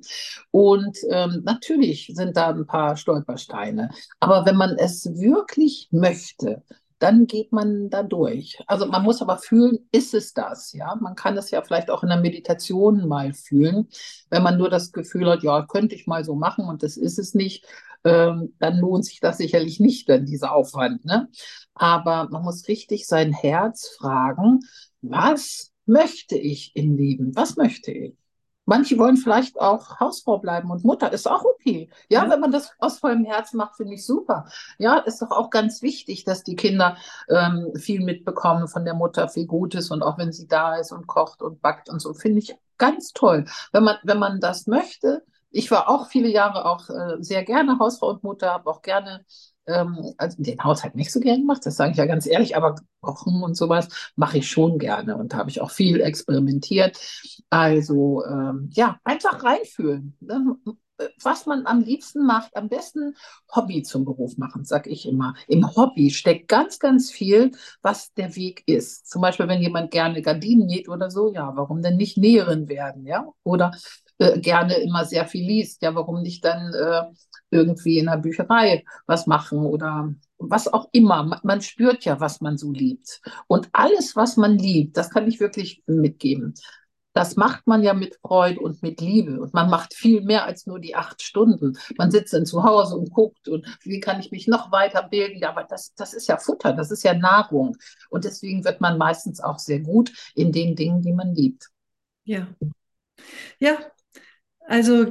Und ähm, natürlich sind da ein paar Stolpersteine. Aber wenn man es wirklich möchte, dann geht man da durch. Also man muss aber fühlen, ist es das? Ja, man kann es ja vielleicht auch in der Meditation mal fühlen, wenn man nur das Gefühl hat, ja, könnte ich mal so machen und das ist es nicht ähm, dann lohnt sich das sicherlich nicht, dann dieser Aufwand. Ne? Aber man muss richtig sein Herz fragen, was möchte ich im Leben? Was möchte ich? Manche wollen vielleicht auch Hausfrau bleiben und Mutter, ist auch okay. Ja, ja. wenn man das aus vollem Herzen macht, finde ich super. Ja, ist doch auch ganz wichtig, dass die Kinder ähm, viel mitbekommen von der Mutter, viel Gutes und auch wenn sie da ist und kocht und backt und so, finde ich ganz toll. Wenn man, wenn man das möchte, ich war auch viele Jahre auch äh, sehr gerne Hausfrau und Mutter, habe auch gerne ähm, also den Haushalt nicht so gerne gemacht, das sage ich ja ganz ehrlich, aber Kochen und sowas mache ich schon gerne und da habe ich auch viel experimentiert. Also ähm, ja, einfach reinfühlen. Ne? Was man am liebsten macht, am besten Hobby zum Beruf machen, sage ich immer. Im Hobby steckt ganz, ganz viel, was der Weg ist. Zum Beispiel, wenn jemand gerne Gardinen näht oder so, ja, warum denn nicht Näherin werden, ja? Oder äh, gerne immer sehr viel liest. Ja, warum nicht dann äh, irgendwie in der Bücherei was machen oder was auch immer. Man, spürt ja, was man so liebt. Und alles, was man liebt, das kann ich wirklich mitgeben. Das macht man ja mit Freude und mit Liebe. Und man macht viel mehr als nur die acht Stunden. Man sitzt dann zu Hause und guckt und wie kann ich mich noch weiterbilden? Ja, aber das, das ist ja Futter, das ist ja Nahrung. Und deswegen wird man meistens auch sehr gut in den Dingen, die man liebt. Ja. Ja, also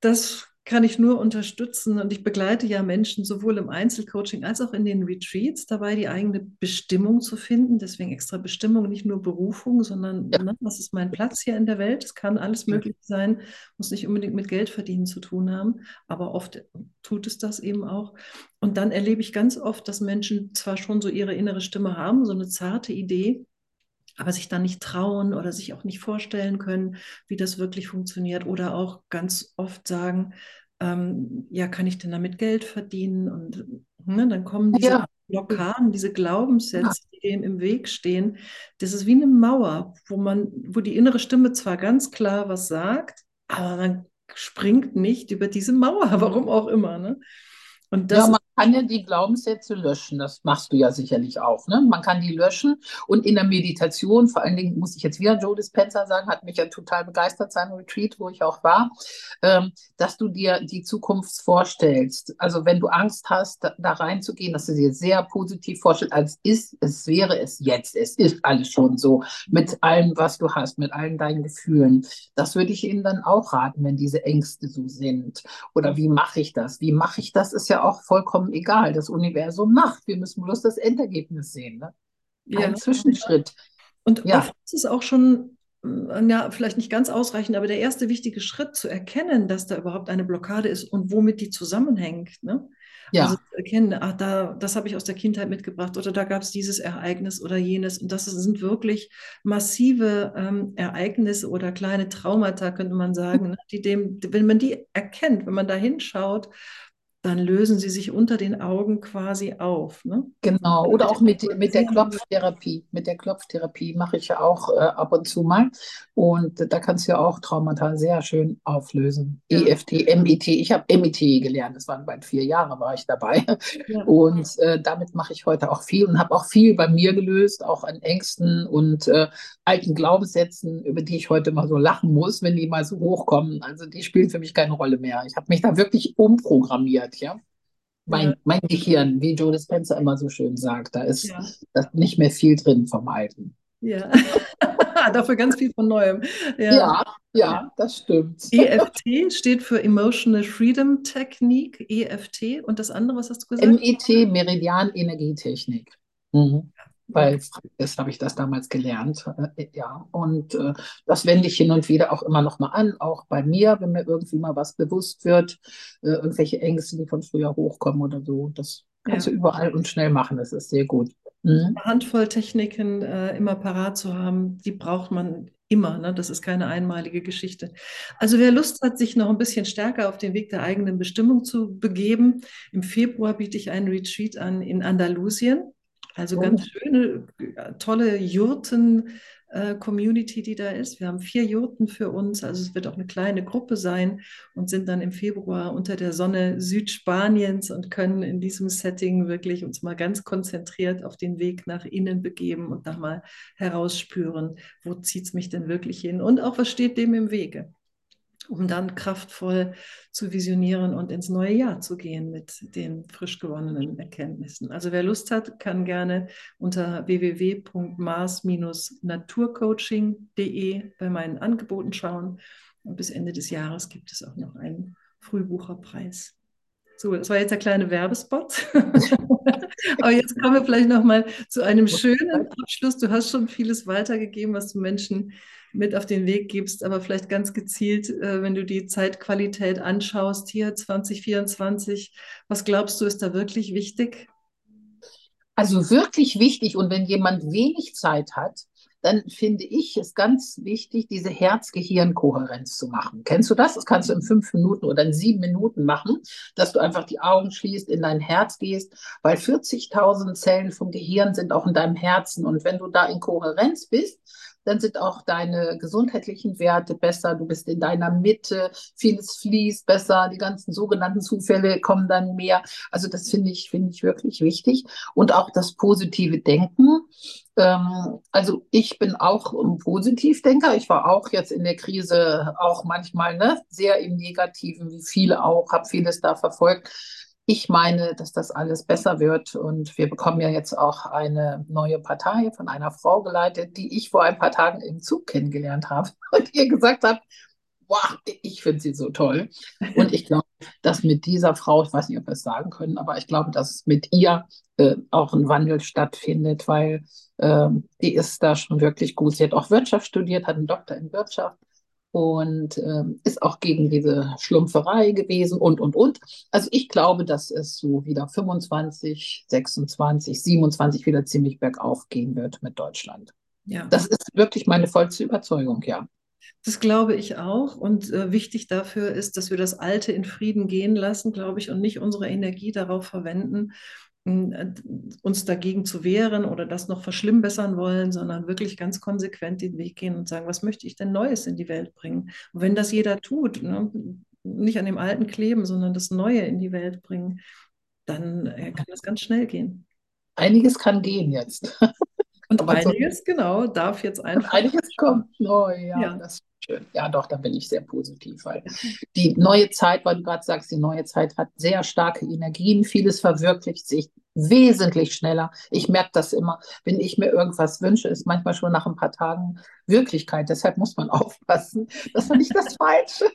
das kann ich nur unterstützen. Und ich begleite ja Menschen sowohl im Einzelcoaching als auch in den Retreats dabei, die eigene Bestimmung zu finden. Deswegen extra Bestimmung, nicht nur Berufung, sondern ja. ne, was ist mein Platz hier in der Welt? Es kann alles möglich sein, muss nicht unbedingt mit Geld verdienen zu tun haben, aber oft tut es das eben auch. Und dann erlebe ich ganz oft, dass Menschen zwar schon so ihre innere Stimme haben, so eine zarte Idee, aber sich dann nicht trauen oder sich auch nicht vorstellen können, wie das wirklich funktioniert oder auch ganz oft sagen, ähm, ja, kann ich denn damit Geld verdienen? Und ne, dann kommen diese ja. Blockaden, diese Glaubenssätze, die dem im Weg stehen. Das ist wie eine Mauer, wo man, wo die innere Stimme zwar ganz klar was sagt, aber man springt nicht über diese Mauer, warum auch immer. Ne? Und das ja, man kann ja die Glaubenssätze löschen. Das machst du ja sicherlich auch. Ne? Man kann die löschen und in der Meditation, vor allen Dingen muss ich jetzt wieder Joe Dispenza sagen, hat mich ja total begeistert, sein Retreat, wo ich auch war, ähm, dass du dir die Zukunft vorstellst. Also wenn du Angst hast, da, da reinzugehen, dass du dir sehr positiv vorstellst, als ist, es wäre es jetzt. Es ist alles schon so mit allem, was du hast, mit allen deinen Gefühlen. Das würde ich ihnen dann auch raten, wenn diese Ängste so sind. Oder wie mache ich das? Wie mache ich das? Ist ja auch vollkommen egal. Das Universum macht. Wir müssen bloß das Endergebnis sehen. Ne? Ein ja. Zwischenschritt. Und ja. oft ist es auch schon, äh, ja, vielleicht nicht ganz ausreichend, aber der erste wichtige Schritt zu erkennen, dass da überhaupt eine Blockade ist und womit die zusammenhängt. Ne? Ja. Also zu erkennen, ach, da, das habe ich aus der Kindheit mitgebracht oder da gab es dieses Ereignis oder jenes. Und das sind wirklich massive ähm, Ereignisse oder kleine Traumata, könnte man sagen, ne? die dem, wenn man die erkennt, wenn man da hinschaut dann lösen sie sich unter den Augen quasi auf. Ne? Genau, oder auch mit, mit der Klopftherapie. Mit der Klopftherapie mache ich ja auch äh, ab und zu mal. Und da kannst du ja auch Traumata sehr schön auflösen. Ja. EFT, MIT. Ich habe MIT gelernt, das waren bald vier Jahre, war ich dabei. Ja. Und äh, damit mache ich heute auch viel und habe auch viel bei mir gelöst, auch an Ängsten und äh, alten Glaubenssätzen, über die ich heute mal so lachen muss, wenn die mal so hochkommen. Also die spielen für mich keine Rolle mehr. Ich habe mich da wirklich umprogrammiert ja. Mein, ja. mein Gehirn, wie Joe Dispenza immer so schön sagt, da ist ja. nicht mehr viel drin vom Alten. Ja, dafür ganz viel von Neuem. Ja. ja, ja, das stimmt. EFT steht für Emotional Freedom Technique, EFT. Und das andere, was hast du gesagt? MET, Meridian Energietechnik. Mhm bei Frankes habe ich das damals gelernt. Äh, ja, und äh, das wende ich hin und wieder auch immer noch mal an, auch bei mir, wenn mir irgendwie mal was bewusst wird, äh, irgendwelche Ängste, die von früher hochkommen oder so. Das kannst ja. du überall und schnell machen. Das ist sehr gut. Mhm. Eine Handvoll Techniken äh, immer parat zu haben, die braucht man immer. Ne? Das ist keine einmalige Geschichte. Also wer Lust hat, sich noch ein bisschen stärker auf den Weg der eigenen Bestimmung zu begeben, im Februar biete ich einen Retreat an in Andalusien. Also ganz schöne, tolle Jurten-Community, äh, die da ist. Wir haben vier Jurten für uns, also es wird auch eine kleine Gruppe sein und sind dann im Februar unter der Sonne Südspaniens und können in diesem Setting wirklich uns mal ganz konzentriert auf den Weg nach innen begeben und da mal herausspüren, wo zieht es mich denn wirklich hin? Und auch was steht dem im Wege um dann kraftvoll zu visionieren und ins neue Jahr zu gehen mit den frisch gewonnenen Erkenntnissen. Also wer Lust hat, kann gerne unter www.mars-naturcoaching.de bei meinen Angeboten schauen. Und bis Ende des Jahres gibt es auch noch einen Frühbucherpreis. So, das war jetzt der kleine Werbespot. Aber jetzt kommen wir vielleicht noch mal zu einem schönen Abschluss. Du hast schon vieles weitergegeben, was du Menschen mit auf den Weg gibst, aber vielleicht ganz gezielt, äh, wenn du die Zeitqualität anschaust, hier 2024, was glaubst du, ist da wirklich wichtig? Also wirklich wichtig und wenn jemand wenig Zeit hat, dann finde ich es ganz wichtig, diese Herz-Gehirn-Kohärenz zu machen. Kennst du das? Das kannst du in fünf Minuten oder in sieben Minuten machen, dass du einfach die Augen schließt, in dein Herz gehst, weil 40.000 Zellen vom Gehirn sind auch in deinem Herzen. Und wenn du da in Kohärenz bist, dann sind auch deine gesundheitlichen Werte besser, du bist in deiner Mitte, vieles fließt besser, die ganzen sogenannten Zufälle kommen dann mehr. Also das finde ich, finde ich wirklich wichtig. Und auch das positive Denken. Ähm, also ich bin auch ein Positivdenker. Ich war auch jetzt in der Krise auch manchmal ne, sehr im Negativen, wie viele auch, habe vieles da verfolgt. Ich meine, dass das alles besser wird und wir bekommen ja jetzt auch eine neue Partei von einer Frau geleitet, die ich vor ein paar Tagen im Zug kennengelernt habe und ihr gesagt habe, wow, ich finde sie so toll. Und ich glaube, dass mit dieser Frau, ich weiß nicht, ob wir es sagen können, aber ich glaube, dass mit ihr äh, auch ein Wandel stattfindet, weil äh, die ist da schon wirklich gut. Sie hat auch Wirtschaft studiert, hat einen Doktor in Wirtschaft und äh, ist auch gegen diese Schlumpferei gewesen und, und, und. Also ich glaube, dass es so wieder 25, 26, 27 wieder ziemlich bergauf gehen wird mit Deutschland. Ja. Das ist wirklich meine vollste Überzeugung, ja. Das glaube ich auch. Und äh, wichtig dafür ist, dass wir das Alte in Frieden gehen lassen, glaube ich, und nicht unsere Energie darauf verwenden, uns dagegen zu wehren oder das noch verschlimmbessern wollen, sondern wirklich ganz konsequent den Weg gehen und sagen, was möchte ich denn Neues in die Welt bringen? Und wenn das jeder tut, ne, nicht an dem Alten kleben, sondern das Neue in die Welt bringen, dann äh, kann das ganz schnell gehen. Einiges kann gehen jetzt. Und also, einiges, genau, darf jetzt einfach. Einiges kommt neu, ja, ja. Das schön. Ja, doch, da bin ich sehr positiv, weil die neue Zeit, weil du gerade sagst, die neue Zeit hat sehr starke Energien, vieles verwirklicht sich wesentlich schneller. Ich merke das immer, wenn ich mir irgendwas wünsche, ist manchmal schon nach ein paar Tagen Wirklichkeit. Deshalb muss man aufpassen, dass man nicht das Falsche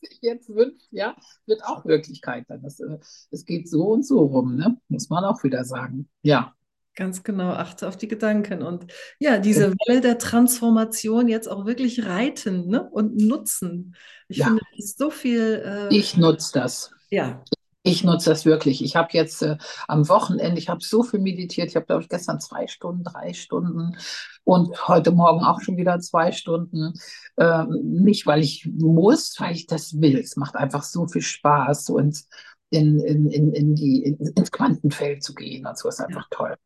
sich jetzt wünscht, ja, wird auch Wirklichkeit. Das, äh, es geht so und so rum, ne? muss man auch wieder sagen. Ja. Ganz genau, achte auf die Gedanken und ja, diese Welle der Transformation jetzt auch wirklich reiten ne? und nutzen. Ich ja. finde, es ist so viel. Äh, ich nutze das. Ja. Ich nutze das wirklich. Ich habe jetzt äh, am Wochenende, ich habe so viel meditiert. Ich habe, glaube ich, gestern zwei Stunden, drei Stunden und heute Morgen auch schon wieder zwei Stunden. Ähm, nicht, weil ich muss, weil ich das will. Es macht einfach so viel Spaß, ins, in, in, in, in die, in, ins Quantenfeld zu gehen. Also ist einfach toll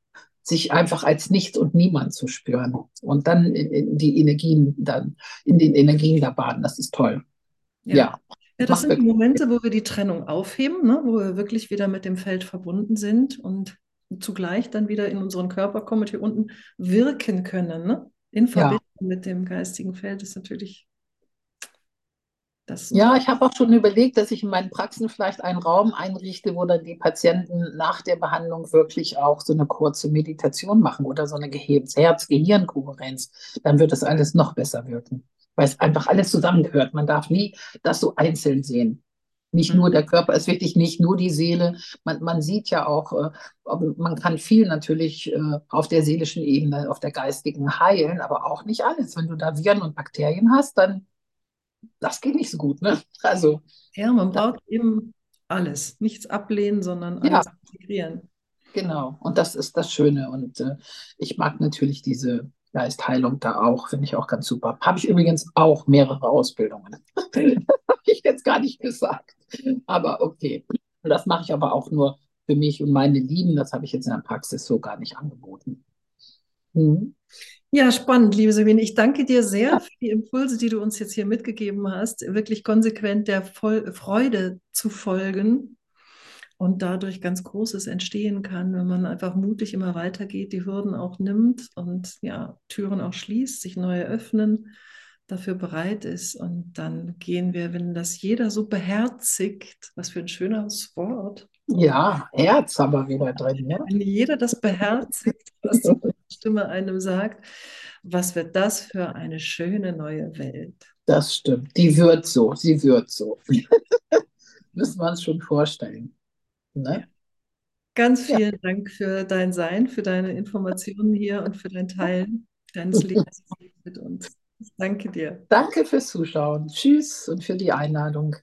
sich einfach als nichts und niemand zu spüren und dann in, in, die Energien dann in den Energien da baden, das ist toll. Ja. ja. ja das sind die Momente, wo wir die Trennung aufheben, ne? wo wir wirklich wieder mit dem Feld verbunden sind und zugleich dann wieder in unseren Körper kommen und hier unten wirken können. Ne? In Verbindung ja. mit dem geistigen Feld ist natürlich das ja, ich habe auch schon überlegt, dass ich in meinen Praxen vielleicht einen Raum einrichte, wo dann die Patienten nach der Behandlung wirklich auch so eine kurze Meditation machen oder so eine Herz-Gehirn-Kohärenz. Dann wird das alles noch besser wirken, weil es einfach alles zusammengehört. Man darf nie das so einzeln sehen. Nicht nur mhm. der Körper ist wichtig, nicht nur die Seele. Man, man sieht ja auch, äh, man kann viel natürlich äh, auf der seelischen Ebene, auf der geistigen heilen, aber auch nicht alles. Wenn du da Viren und Bakterien hast, dann das geht nicht so gut. Ne? Also, ja, man braucht eben alles. Nichts ablehnen, sondern alles ja, integrieren. Genau, und das ist das Schöne. Und äh, ich mag natürlich diese Geistheilung da auch, finde ich auch ganz super. Habe ich übrigens auch mehrere Ausbildungen. Habe ich jetzt gar nicht gesagt. Aber okay. Und das mache ich aber auch nur für mich und meine Lieben. Das habe ich jetzt in der Praxis so gar nicht angeboten. Mhm. Ja, spannend, liebe Sabine. Ich danke dir sehr für die Impulse, die du uns jetzt hier mitgegeben hast, wirklich konsequent der Voll Freude zu folgen und dadurch ganz Großes entstehen kann, wenn man einfach mutig immer weitergeht, die Hürden auch nimmt und ja, Türen auch schließt, sich neu öffnen, dafür bereit ist. Und dann gehen wir, wenn das jeder so beherzigt, was für ein schönes Wort. Ja, Herz haben wir wieder drin. Ja? Wenn jeder das beherzigt, was Stimme einem sagt, was wird das für eine schöne neue Welt? Das stimmt. Die wird so, sie wird so. Müssen wir uns schon vorstellen. Ne? Ganz vielen ja. Dank für dein Sein, für deine Informationen hier und für dein Teilen deines Lebens mit uns. Danke dir. Danke fürs Zuschauen. Tschüss und für die Einladung.